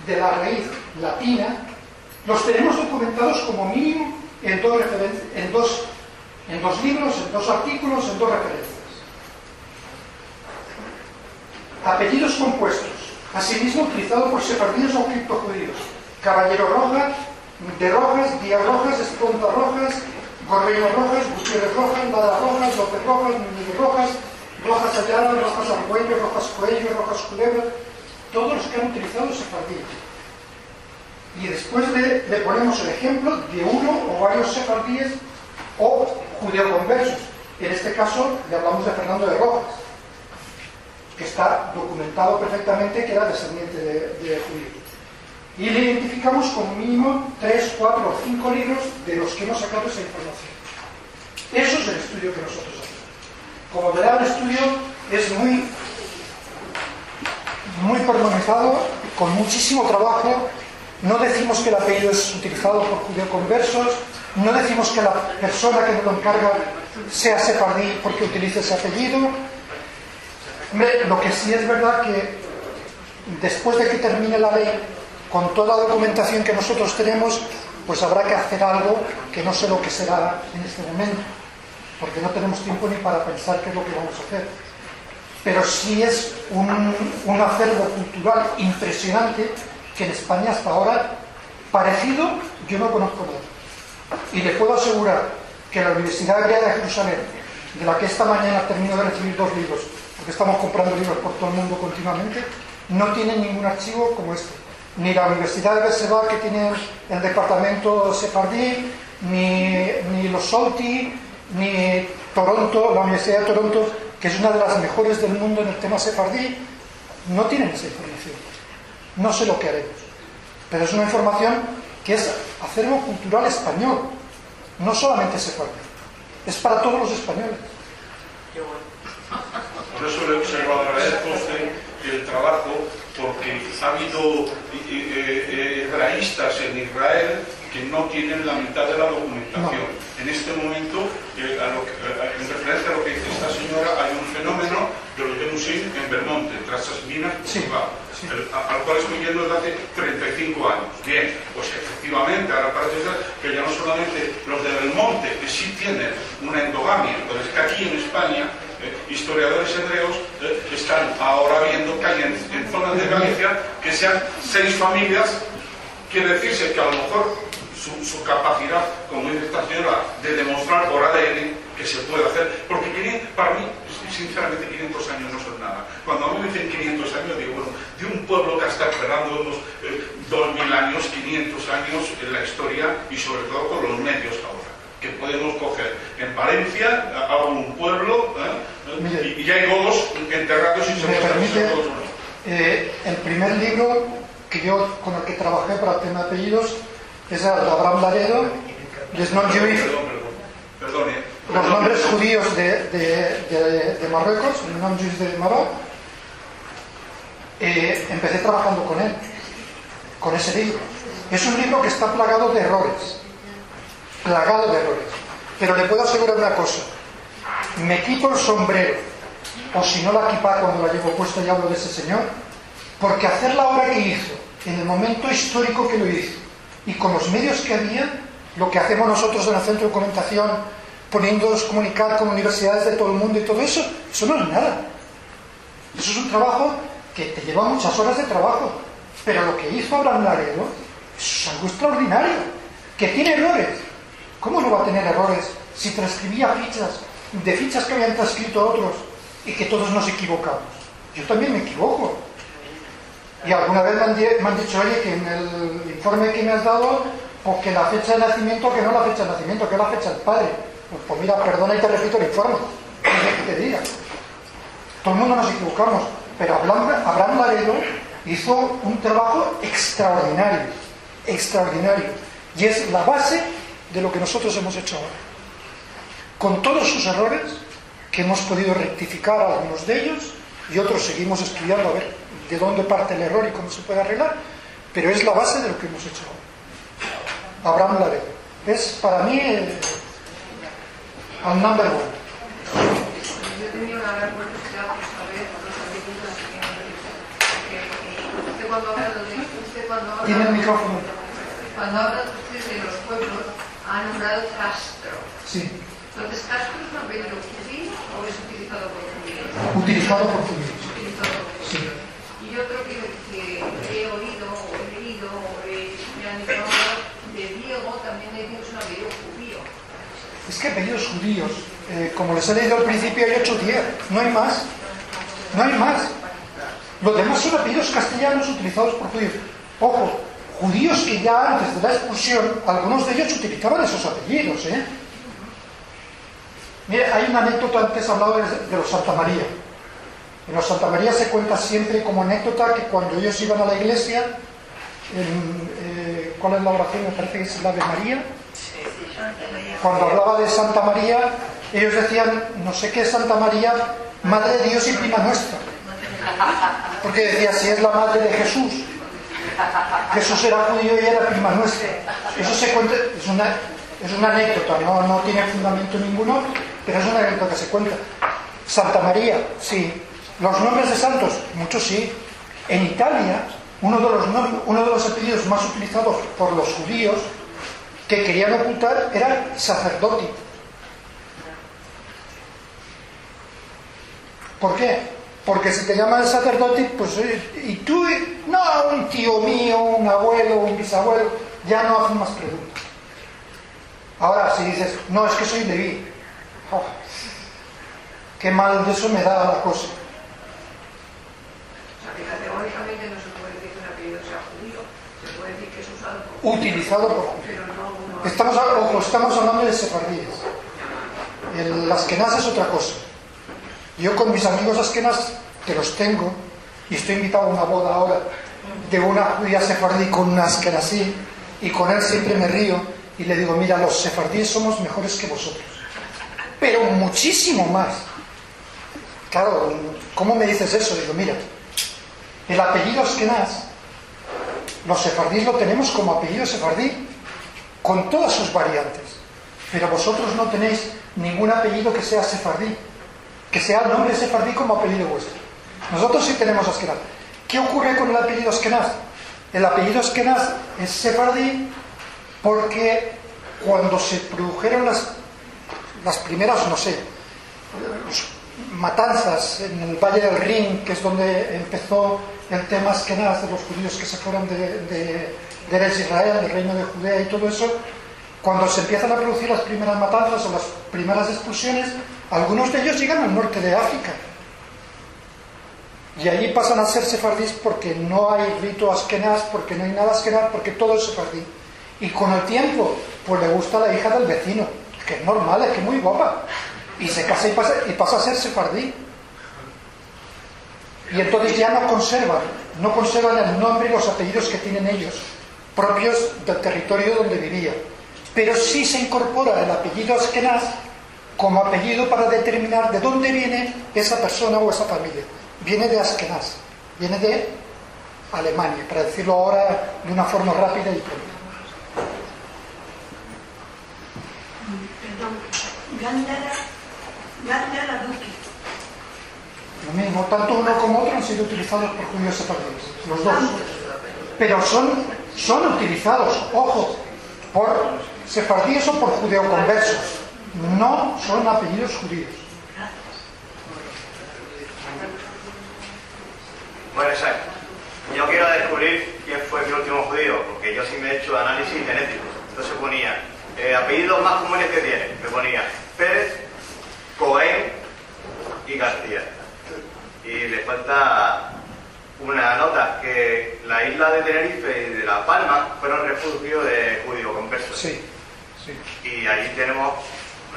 de la raíz latina, los tenemos documentados como mínimo en dos, en dos, en dos libros, en dos artículos, en dos referencias. Apellidos compuestos, asimismo utilizado por sefardíes o criptojudíos. Caballero Roja, de Rojas, Díaz Rojas, Esponta Rojas, Gorreino Rojas, Gutiérrez Rojas, Bada Rojas, López Rojas, Núñez Rojas, Rojas Ayala, Rojas Argüello, Rojas Coello, Rojas Culebra, todos los que han utilizado sefardíes. Y después le, ponemos el ejemplo de uno o varios sefardíes o judeoconversos. En este caso le hablamos de Fernando de Rojas que está documentado perfectamente que era descendiente de, de. Y le identificamos como mínimo 3, 4 o 5 libros de los que hemos sacado esa información. Eso es el estudio que nosotros hacemos. Como verá, el estudio es muy utilizado con muchísimo trabajo. No decimos que el apellido es utilizado por judeoconversos, no decimos que la persona que nos lo encarga sea sefardí porque utilice ese apellido. Hombre, lo que sí es verdad que después de que termine la ley, con toda la documentación que nosotros tenemos, pues habrá que hacer algo que no sé lo que será en este momento, porque no tenemos tiempo ni para pensar qué es lo que vamos a hacer. Pero sí es un, acervo cultural impresionante que en España hasta ahora, parecido, yo no conozco nada. Y le puedo asegurar que la Universidad Hebrea de Jerusalén, de la que esta mañana termino de recibir dos libros, estamos comprando libros por todo el mundo continuamente, no tiene ningún archivo como este. Ni la Universidad de Berseba, que tiene el departamento sefardí, ni, ni los Solti, ni Toronto, la Universidad de Toronto, que es una de las mejores del mundo en el tema sefardí, no tienen esa información. No sé lo que haremos. Pero es una información que es acervo cultural español, no solamente sefardí. Es para todos los españoles. Por eso le, se lo agradezco a usted el trabajo, porque ha habido eh, eh, hebraístas en Israel que no tienen la mitad de la documentación. En este momento, eh, a lo que- a- en referencia a lo que dice esta señora, hay un fenómeno de los Yemusim en Belmonte, tras esas minas, Bilbao, el- a- al cual estoy yendo desde hace 35 años. Bien, pues efectivamente, ahora parece ser que ya no solamente los de Belmonte, que sí tienen una endogamia, pero es que aquí en España eh, historiadores hebreos eh, están ahora viendo que hay en, zonas de Galicia que sean seis familias, quiere decirse que a lo mejor su, capacidad, como dice esta señora, de demostrar por ADN que se puede hacer, porque 500 para mí, sinceramente, 500 años no son nada. Cuando a mí me dicen 500 años, digo, bueno, de un pueblo que está esperando unos eh, 2000 años, 500 años en la historia y sobre todo con los medios que podemos coger. En Valencia hay un pueblo ¿eh? y, y hay godos enterrados y se me muestran permite, eh, el primer libro que yo, con el que trabajé para el tema de apellidos es el de Abraham Laredo, Les Non Juifs, Perdone. los nombres judíos de, de, de- de Marruecos, el Non de Maroc. Eh, empecé trabajando con él, con ese libro. Es un libro que está plagado de errores, plagado de errores. Pero le puedo asegurar una cosa, me quito el sombrero, o si no la equipa cuando la llevo puesta y hablo de ese señor, porque hacer la obra que hizo, en el momento histórico que lo hizo, y con los medios que había, lo que hacemos nosotros en el centro de documentación, poniéndonos comunicar con universidades de todo el mundo y todo eso, eso no es nada. Eso es un trabajo que te lleva muchas horas de trabajo. Pero lo que hizo Abraham Laredo es algo extraordinario, que tiene errores. ¿Cómo no va a tener errores si transcribía fichas de fichas que habían transcrito otros y que todos nos equivocamos? Yo también me equivoco. Y alguna vez me han, dicho, oye, que en el informe que me has dado, pues que la fecha de nacimiento, que no la fecha de nacimiento, que la fecha del padre. Pues, pues mira, perdona y te repito el informe. ¿Qué quieres que te diga? Todo el mundo nos equivocamos, pero Abraham Laredo hizo un trabajo extraordinario, extraordinario. Y es la base de lo que nosotros hemos hecho ahora. Con todos sus errores, que hemos podido rectificar algunos de ellos, y otros seguimos estudiando a ver de dónde parte el error y cómo se puede arreglar, pero es la base de lo que hemos hecho ahora. Abraham Laredo. Es para mí eh, al number one. Yo tenía una gran curiosidad por saber los apellidos que porque usted cuando habla de usted cuando habla Tiene el micrófono. cuando habla usted de los pueblos ha nombrado Castro. Sí, Entonces Castro es un apellido judío o es utilizado por judíos? utilizado por judíos. Utilizado por Sí. judíos. Y yo creo que, que he oído o he leído o he, me han informado de Diego también hay un apellido judío. Es que apellidos judíos, eh, como les he leído al principio, hay 8 o 10, no hay más. No hay más. Los demás son apellidos castellanos utilizados por judíos. Ojo, judíos que ya antes de la expulsión, algunos de ellos utilizaban esos apellidos. ¿eh? Mire, hay una anécdota, antes hablaba de, los Santa María. En los Santa María se cuenta siempre como anécdota que cuando ellos iban a la iglesia, eh, ¿cuál es la oración? Me parece que es la de María. Cuando hablaba de Santa María, ellos decían, no sé qué es Santa María, Madre de Dios y prima nuestra. Porque decía, si es la madre de Jesús, Jesús era judío y era prima nuestra. Eso se cuenta, es una, es una anécdota, no, no tiene fundamento ninguno, pero es una anécdota que se cuenta. Santa María, sí. Los nombres de santos, muchos sí. En Italia, uno de los, uno de los apellidos más utilizados por los judíos que querían ocultar era sacerdote. ¿Por qué? Porque si te llaman sacerdote, pues, eh, y tú, no, un tío mío, un abuelo, un bisabuelo, ya no hacen más preguntas. Ahora, si dices, no, es que soy Leví, oh, qué mal de eso me da la cosa. O sea, que categóricamente no se puede decir que un apellido sea judío, se puede decir que es usado por Utilizado por judíos. pero no como... Estamos, ojo, estamos hablando de sefardíes. El askenaz es otra cosa. Yo con mis amigos askenaz, que los tengo, y estoy invitado a una boda ahora de una judía sefardí con un askenazí, y con él siempre me río y le digo, mira, los sefardíes somos mejores que vosotros. Pero muchísimo más. Claro, ¿cómo me dices eso? Digo, mira, el apellido askenaz, los sefardíes lo tenemos como apellido sefardí, con todas sus variantes. Pero vosotros no tenéis ningún apellido que sea sefardí, que sea el nombre sefardí como apellido vuestro. Nosotros sí tenemos Askenaz. ¿Qué ocurre con el apellido Askenaz? El apellido Askenaz es sefardí porque cuando se produjeron las, las primeras, no sé, matanzas en el Valle del Rin, que es donde empezó el tema Askenaz de los judíos que se fueron de, de, de Israel, del reino de Judea y todo eso, cuando se empiezan a producir las primeras matanzas o las primeras expulsiones, algunos de ellos llegan al norte de África. Y allí pasan a ser sefardíes porque no hay rito askenaz, porque no hay nada askenaz, porque todo es sefardí. Y con el tiempo, pues le gusta la hija del vecino, que es normal, es que es muy guapa. Y se casa y pasa, y pasa a ser sefardí. Y entonces ya no conservan, no conservan el nombre y los apellidos que tienen ellos, propios del territorio donde vivían. Pero sí se incorpora el apellido Askenaz como apellido para determinar de dónde viene esa persona o esa familia. Viene de Askenaz, viene de Alemania, para decirlo ahora de una forma rápida y pronta. Perdón, Gándara, Gándara Duque. Lo mismo, tanto uno como otro han sido utilizados por judíos sefardíes, los dos. Pero son, son utilizados, ojo, por sefardíes o por judeoconversos. No son apellidos judíos. Bueno, exacto. Yo quiero descubrir quién fue el último judío, porque yo sí me he hecho análisis genético. Entonces ponía eh, apellidos más comunes que tiene. Me ponía Pérez, Cohen y García. Y le falta una nota, que la isla de Tenerife y de La Palma fueron refugio de judíos conversos. Sí, sí. Y allí tenemos,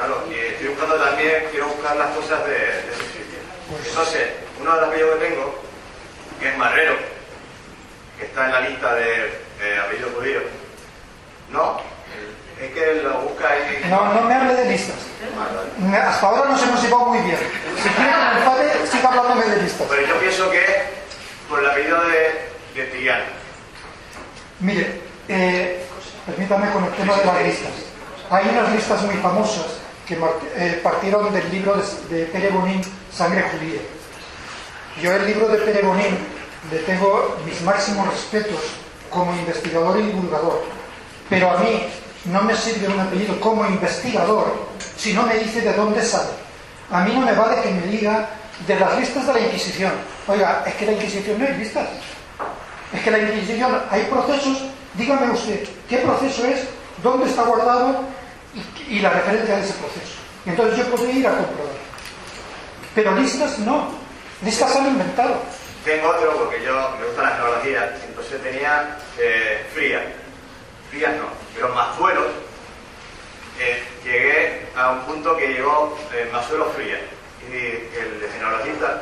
claro, y estoy buscando también, quiero buscar las cosas de, de. Entonces, uno de los apellidos que tengo, que es Marrero, que está en la lista de, de apellidos judíos. No, es que lo busca ahí. No, no me hable de listas. Hasta ahora nos hemos llevado muy bien. Si quiere me enfade, siga hablándome de listas. Pero yo pienso que es por el apellido de, de. Mire, eh, permítame con el tema de las listas. Hay unas listas muy famosas que eh, partieron del libro de, de Pere Bonín, Sangre Judía. Yo el libro de Pere Bonín le tengo mis máximos respetos como investigador y divulgador, pero a mí no me sirve un apellido como investigador si no me dice de dónde sale. A mí no me vale que me diga de las listas de la Inquisición. Oiga, es que la Inquisición no hay listas. Es que la Inquisición hay procesos. Dígame usted, ¿qué proceso es? ¿Dónde está guardado? Y, la referencia de ese proceso. Y entonces yo puedo ir a comprobar. Pero listas no. Listas han inventado. Tengo otro porque yo me gusta la genealogía, entonces tenía eh, frías. Frías no, pero Mazuelos. eh, llegué a un punto que llegó eh, Mazuelos Frías. Y el genealogista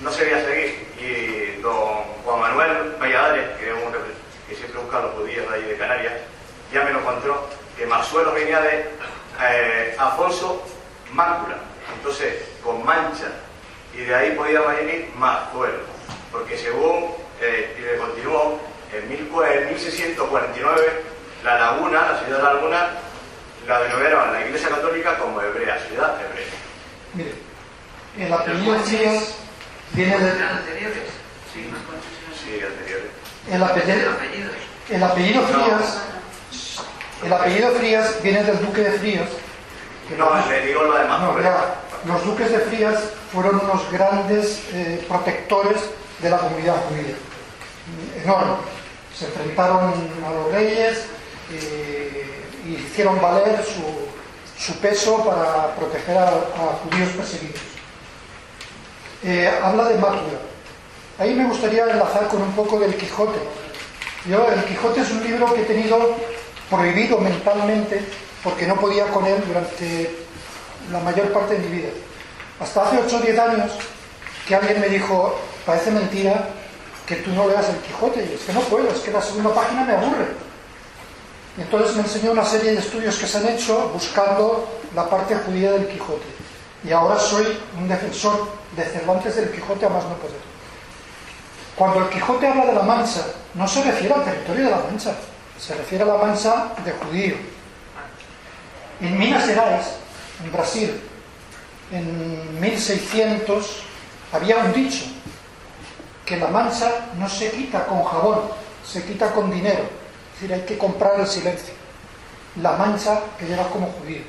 no se veía seguir. Y don Juan Manuel Valladares, que siempre busca a los judíos ahí de Canarias, ya me lo encontró, que Mazuelos venía de eh, Afonso Máncula. Entonces, con mancha. Y de ahí podía venir Mazuelos. porque según, eh, y le continúo, en, mil cua- en 1649, la laguna, la ciudad de la laguna, la denominaron la Iglesia Católica como hebrea, ciudad hebrea. Mire, el apellido Frías viene del, anteriores. Sí, más. Sí, anteriores. el apellido, el apellido Frías, el apellido Frías viene del duque de Frías. que No, los- le digo lo demás. no, ya, los duques de Frías fueron unos grandes eh, protectores de la comunidad judía, enormes. Se enfrentaron a los reyes eh, y hicieron valer su, su peso para proteger a, a judíos perseguidos. Eh, habla de Mácula. Ahí me gustaría enlazar con un poco del Quijote. Yo, el Quijote es un libro que he tenido prohibido mentalmente porque no podía con él durante la mayor parte de mi vida. Hasta hace 8 o 10 años que alguien me dijo, parece mentira que tú no leas el Quijote. Y es que no puedo, es que la segunda página me aburre. Y entonces me enseñó una serie de estudios que se han hecho buscando la parte judía del Quijote. Y ahora soy un defensor de Cervantes del Quijote a más no poder. Cuando el Quijote habla de la Mancha, no se refiere al territorio de la Mancha, se refiere a la Mancha de judío. En Minas Gerais, en Brasil, en 1600, había un dicho, que la mancha no se quita con jabón, se quita con dinero. Es decir, hay que comprar el silencio. La mancha que llevas como judío.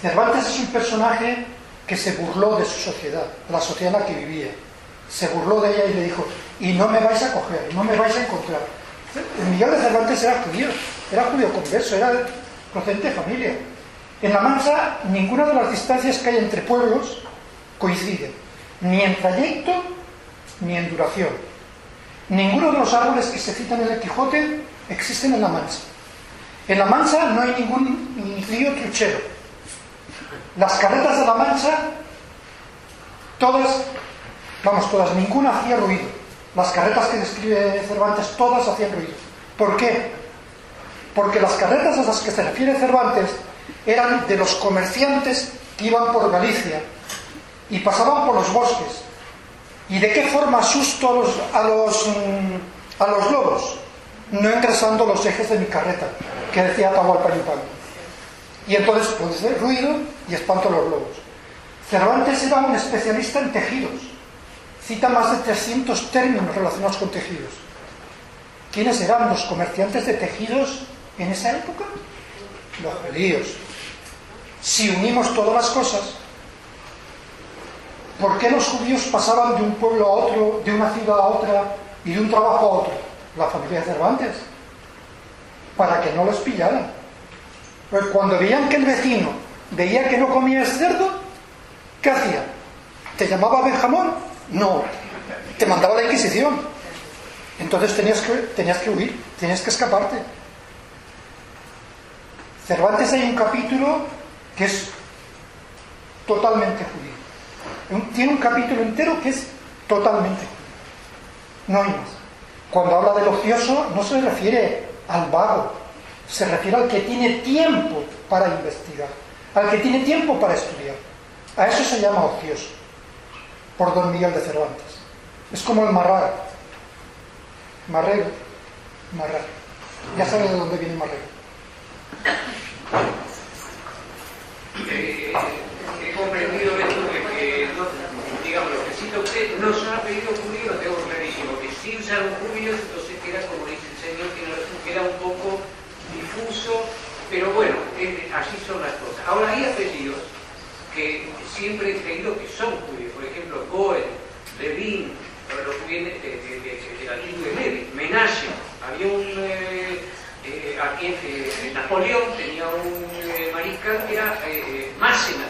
Cervantes es un personaje que se burló de su sociedad, de la sociedad en la que vivía. Se burló de ella y le dijo, y no me vais a coger, no me vais a encontrar. El Miguel de Cervantes era judío, era judío converso, era procedente de familia. En La Mancha, ninguna de las distancias que hay entre pueblos coinciden, ni en trayecto ni en duración. Ninguno de los árboles que se citan en el Quijote existen en La Mancha. En La Mancha no hay ningún río truchero. Las carretas de La Mancha, todas, vamos, todas, ninguna hacía ruido. Las carretas que describe Cervantes, todas hacían ruido. ¿Por qué? Porque las carretas a las que se refiere Cervantes eran de los comerciantes que iban por Galicia y pasaban por los bosques. ¿Y de qué forma asusto a los, a los, mm, a los lobos? No engrasando los ejes de mi carreta, que decía Atahualpa Yupanqui. Y entonces produce ruido y espanto a los lobos. Cervantes era un especialista en tejidos. Cita más de 300 términos relacionados con tejidos. ¿Quiénes eran los comerciantes de tejidos en esa época? Los judíos. Si unimos todas las cosas, ¿por qué los judíos pasaban de un pueblo a otro, de una ciudad a otra y de un trabajo a otro? La familia de Cervantes. Para que no los pillaran. Pues cuando veían que el vecino veía que no comías cerdo, ¿qué hacía? ¿Te llamaba Benjamón? No. Te mandaba la Inquisición. Entonces tenías que, tenías que huir, tenías que escaparte. Cervantes hay un capítulo que es totalmente judío. Tiene un capítulo entero que es totalmente judío. No hay más. Cuando habla del ocioso no se refiere al vago, se refiere al que tiene tiempo para investigar, al que tiene tiempo para estudiar. A eso se llama ocioso, por don Miguel de Cervantes. Es como el marrar. Marrero, marrar. Ya sabe de dónde viene marrero. Eh, he comprendido esto de que, digamos, lo que cita usted no son apellidos judíos, tengo clarísimo, que sí usaron judíos, entonces queda, como dice el señor, razón, queda un poco difuso, pero bueno, así son las cosas. Ahora hay apellidos que siempre he creído que son judíos, por ejemplo, Cohen, Levin, lo que viene de, la tribu de Levi, Menashe, había un... eh, eh, aquí eh, Napoleón tenía un eh, mariscal que era Mácena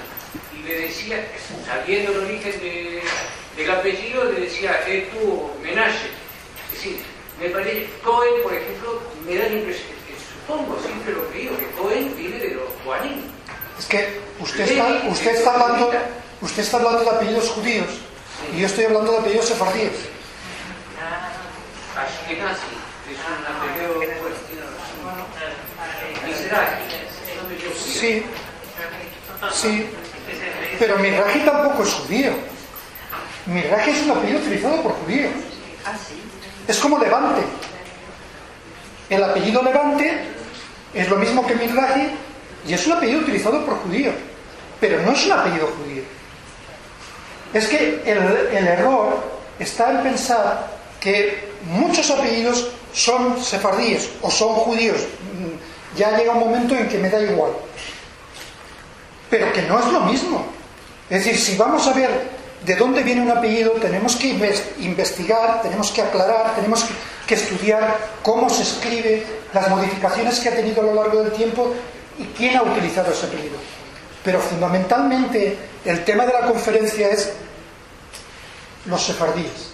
y le decía, sabiendo el origen de- del apellido, le decía, eh, tú, Menashe. Es decir, me parece, Cohen, por ejemplo, me da la impresión, supongo, siempre lo creo, que Cohen viene de los Juanín. Es que usted está, usted está hablando, usted está hablando de apellidos judíos y yo estoy hablando de apellidos sefardíes. Sí, sí, pero Mizrahi tampoco es judío. Mirraji es un apellido utilizado por judíos. Es como Levante. El apellido Levante es lo mismo que Mirraji y es un apellido utilizado por judíos. Pero no es un apellido judío. Es que el, error está en pensar que muchos apellidos son sefardíes o son judíos. Mm, Ya llega un momento en que me da igual. Pero que no es lo mismo. Es decir, si vamos a ver de dónde viene un apellido, tenemos que inves- investigar, tenemos que aclarar, tenemos que estudiar cómo se escribe, las modificaciones que ha tenido a lo largo del tiempo y quién ha utilizado ese apellido. Pero fundamentalmente el tema de la conferencia es los sefardíes,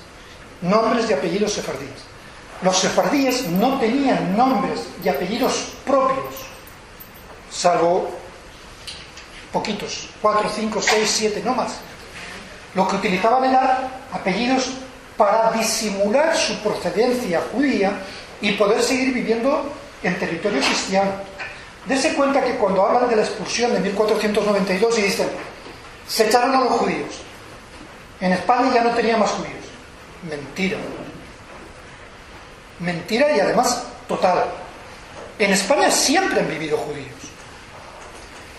nombres y apellidos sefardíes. Los sefardíes no tenían nombres y apellidos propios, salvo poquitos, cuatro, cinco, seis, siete, no más. Lo que utilizaban eran apellidos para disimular su procedencia judía y poder seguir viviendo en territorio cristiano. Dese cuenta que cuando hablan de la expulsión de 1492 y dicen, se echaron a los judíos, en España ya no tenía más judíos. Mentira. Mentira y además total. En España siempre han vivido judíos.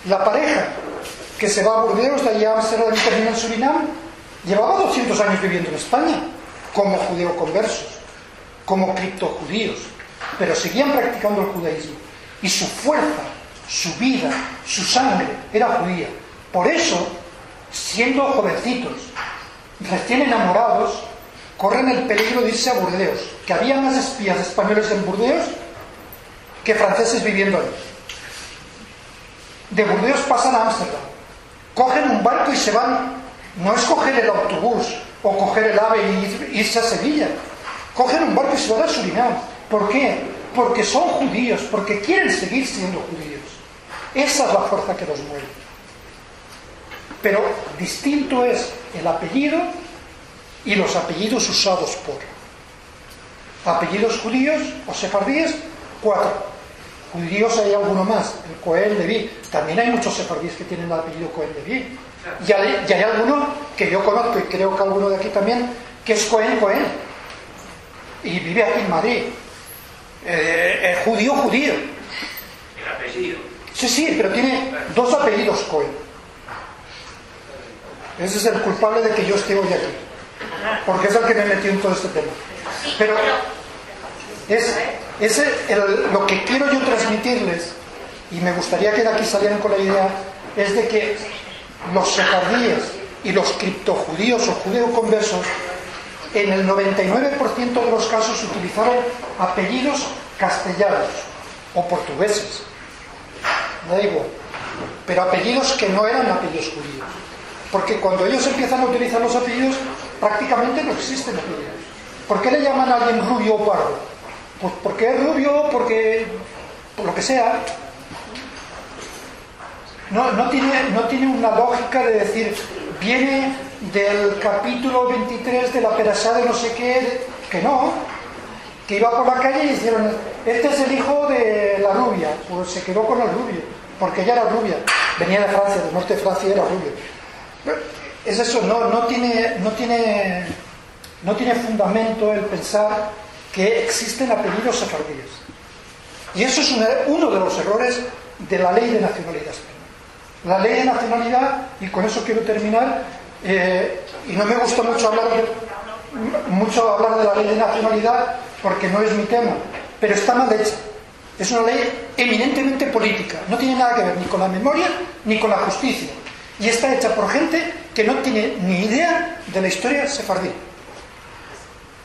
La pareja que se va a Burdeos, de allá a Amsterdam y termina en Surinam, llevaba 200 años viviendo en España, como judeoconversos, como criptojudíos, pero seguían practicando el judaísmo. Y su fuerza, su vida, su sangre era judía. Por eso, siendo jovencitos, recién enamorados, corren el peligro de irse a Burdeos, que había más espías españoles en Burdeos que franceses viviendo ahí. De Burdeos pasan a Ámsterdam, cogen un barco y se van, no es coger el autobús o coger el ave y irse a Sevilla, cogen un barco y se van a Surinam. ¿Por qué? Porque son judíos, porque quieren seguir siendo judíos. Esa es la fuerza que los mueve. Pero distinto es el apellido y los apellidos usados por. Apellidos judíos o sefardíes, cuatro. Judíos hay alguno más, el Cohen Leví. También hay muchos sefardíes que tienen el apellido Cohen Leví. Y hay, y hay alguno que yo conozco y creo que alguno de aquí también, que es Cohen Cohen. Y vive aquí en Madrid. Eh, judío, judío. El apellido. Sí, sí, pero tiene dos apellidos Cohen. Ese es el culpable de que yo esté hoy aquí. Porque es el que me metió en todo este tema. Pero es, es el- lo que quiero yo transmitirles, y me gustaría que de aquí salieran con la idea, es de que los sefardíes y los criptojudíos o judeoconversos, en el 99% de los casos utilizaron apellidos castellanos o portugueses. Da igual. Pero apellidos que no eran apellidos judíos. Porque cuando ellos empiezan a utilizar los apellidos, prácticamente no existen apellidos. ¿Por qué le llaman a alguien rubio o pardo? Pues porque es rubio, porque por lo que sea. No, tiene una lógica de decir, viene del capítulo 23 de la perasá de no sé qué, que no, que iba por la calle y dijeron, este es el hijo de la rubia, pues se quedó con el rubio, porque ella era rubia, venía de Francia, del norte de Francia era rubio. Es eso, no, no, tiene, no, tiene, no tiene fundamento el pensar que existen apellidos sefardíes. Y eso es uno de los errores de la ley de nacionalidad española. La ley de nacionalidad, y con eso quiero terminar, eh, y no me gusta mucho hablar, de, mucho hablar de la ley de nacionalidad porque no es mi tema, pero está mal hecha. Es una ley eminentemente política, no tiene nada que ver ni con la memoria ni con la justicia. Y está hecha por gente que no tiene ni idea de la historia sefardí.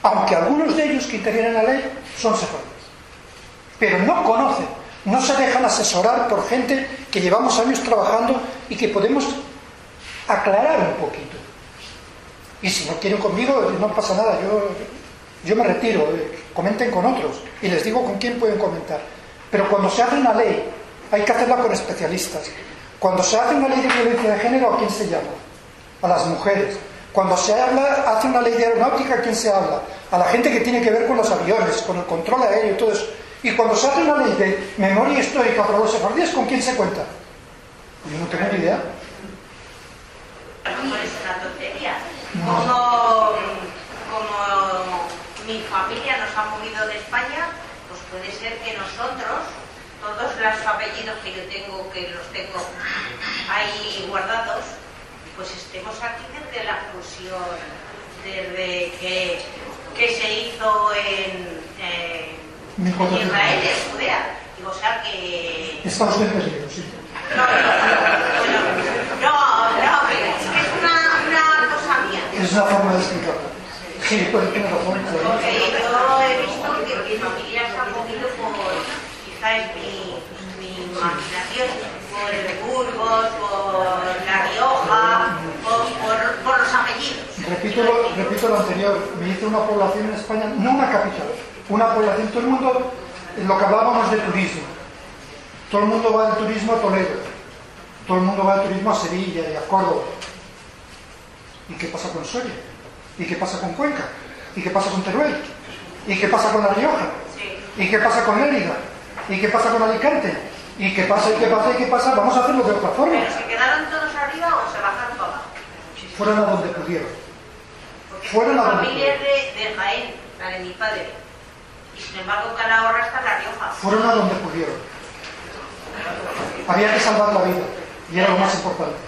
Aunque algunos de ellos que intervienen en la ley son sefardíes. Pero no conocen, no se dejan asesorar por gente que llevamos años trabajando y que podemos aclarar un poquito. Y si no quieren conmigo, no pasa nada, yo, yo me retiro, eh, comenten con otros y les digo con quién pueden comentar. Pero cuando se hace una ley, hay que hacerla con especialistas. Cuando se hace una ley de violencia de género, ¿a quién se llama? A las mujeres. Cuando se habla, hace una ley de aeronáutica, ¿a quién se habla? A la gente que tiene que ver con los aviones, con el control aéreo y todo eso. Y cuando se hace una ley de memoria histórica para los sefardíes, ¿con quién se cuenta? Yo no tengo ni idea. Mejor es una tontería. Como, como mi familia nos ha movido de España, pues puede ser que nosotros, todos los apellidos que yo tengo, que los tengo ahí guardados, pues estemos aquí desde la fusión, desde que, que se hizo en, en Israel, en Judea. Digo, o sea que... Está usted perdido, sí. No, no, no, pero es que es una, una cosa mía. Es una forma de explicarlo. Sí, puede tener razón. Porque yo he visto que mi familia se ha movido por, quizá es mi, mi imaginación, por el Burgos, por La Rioja, por, por, por los apellidos. Repito lo, repito lo anterior, me hice una población en España, no una capital, una población, todo el mundo, en lo que hablábamos de turismo, todo el mundo va de turismo a Toledo, todo el mundo va de turismo a Sevilla y a Córdoba. ¿Y qué pasa con Soria? ¿Y qué pasa con Cuenca? ¿Y qué pasa con Teruel? ¿Y qué pasa con La Rioja? ¿Y qué pasa con Lérida? ¿Y qué pasa con Alicante? ¿Y qué pasa? ¿Y qué pasa? ¿Y qué pasa? Vamos a hacerlo de otra forma. ¿Pero se quedaron todos arriba o se bajaron abajo? Fueron a donde pudieron. Porque Fueron a donde familia de, de Jaén, la de mi padre. Y sin embargo, Calahorra está en La Rioja. Fueron a donde pudieron. Había que salvar la vida y era lo más importante.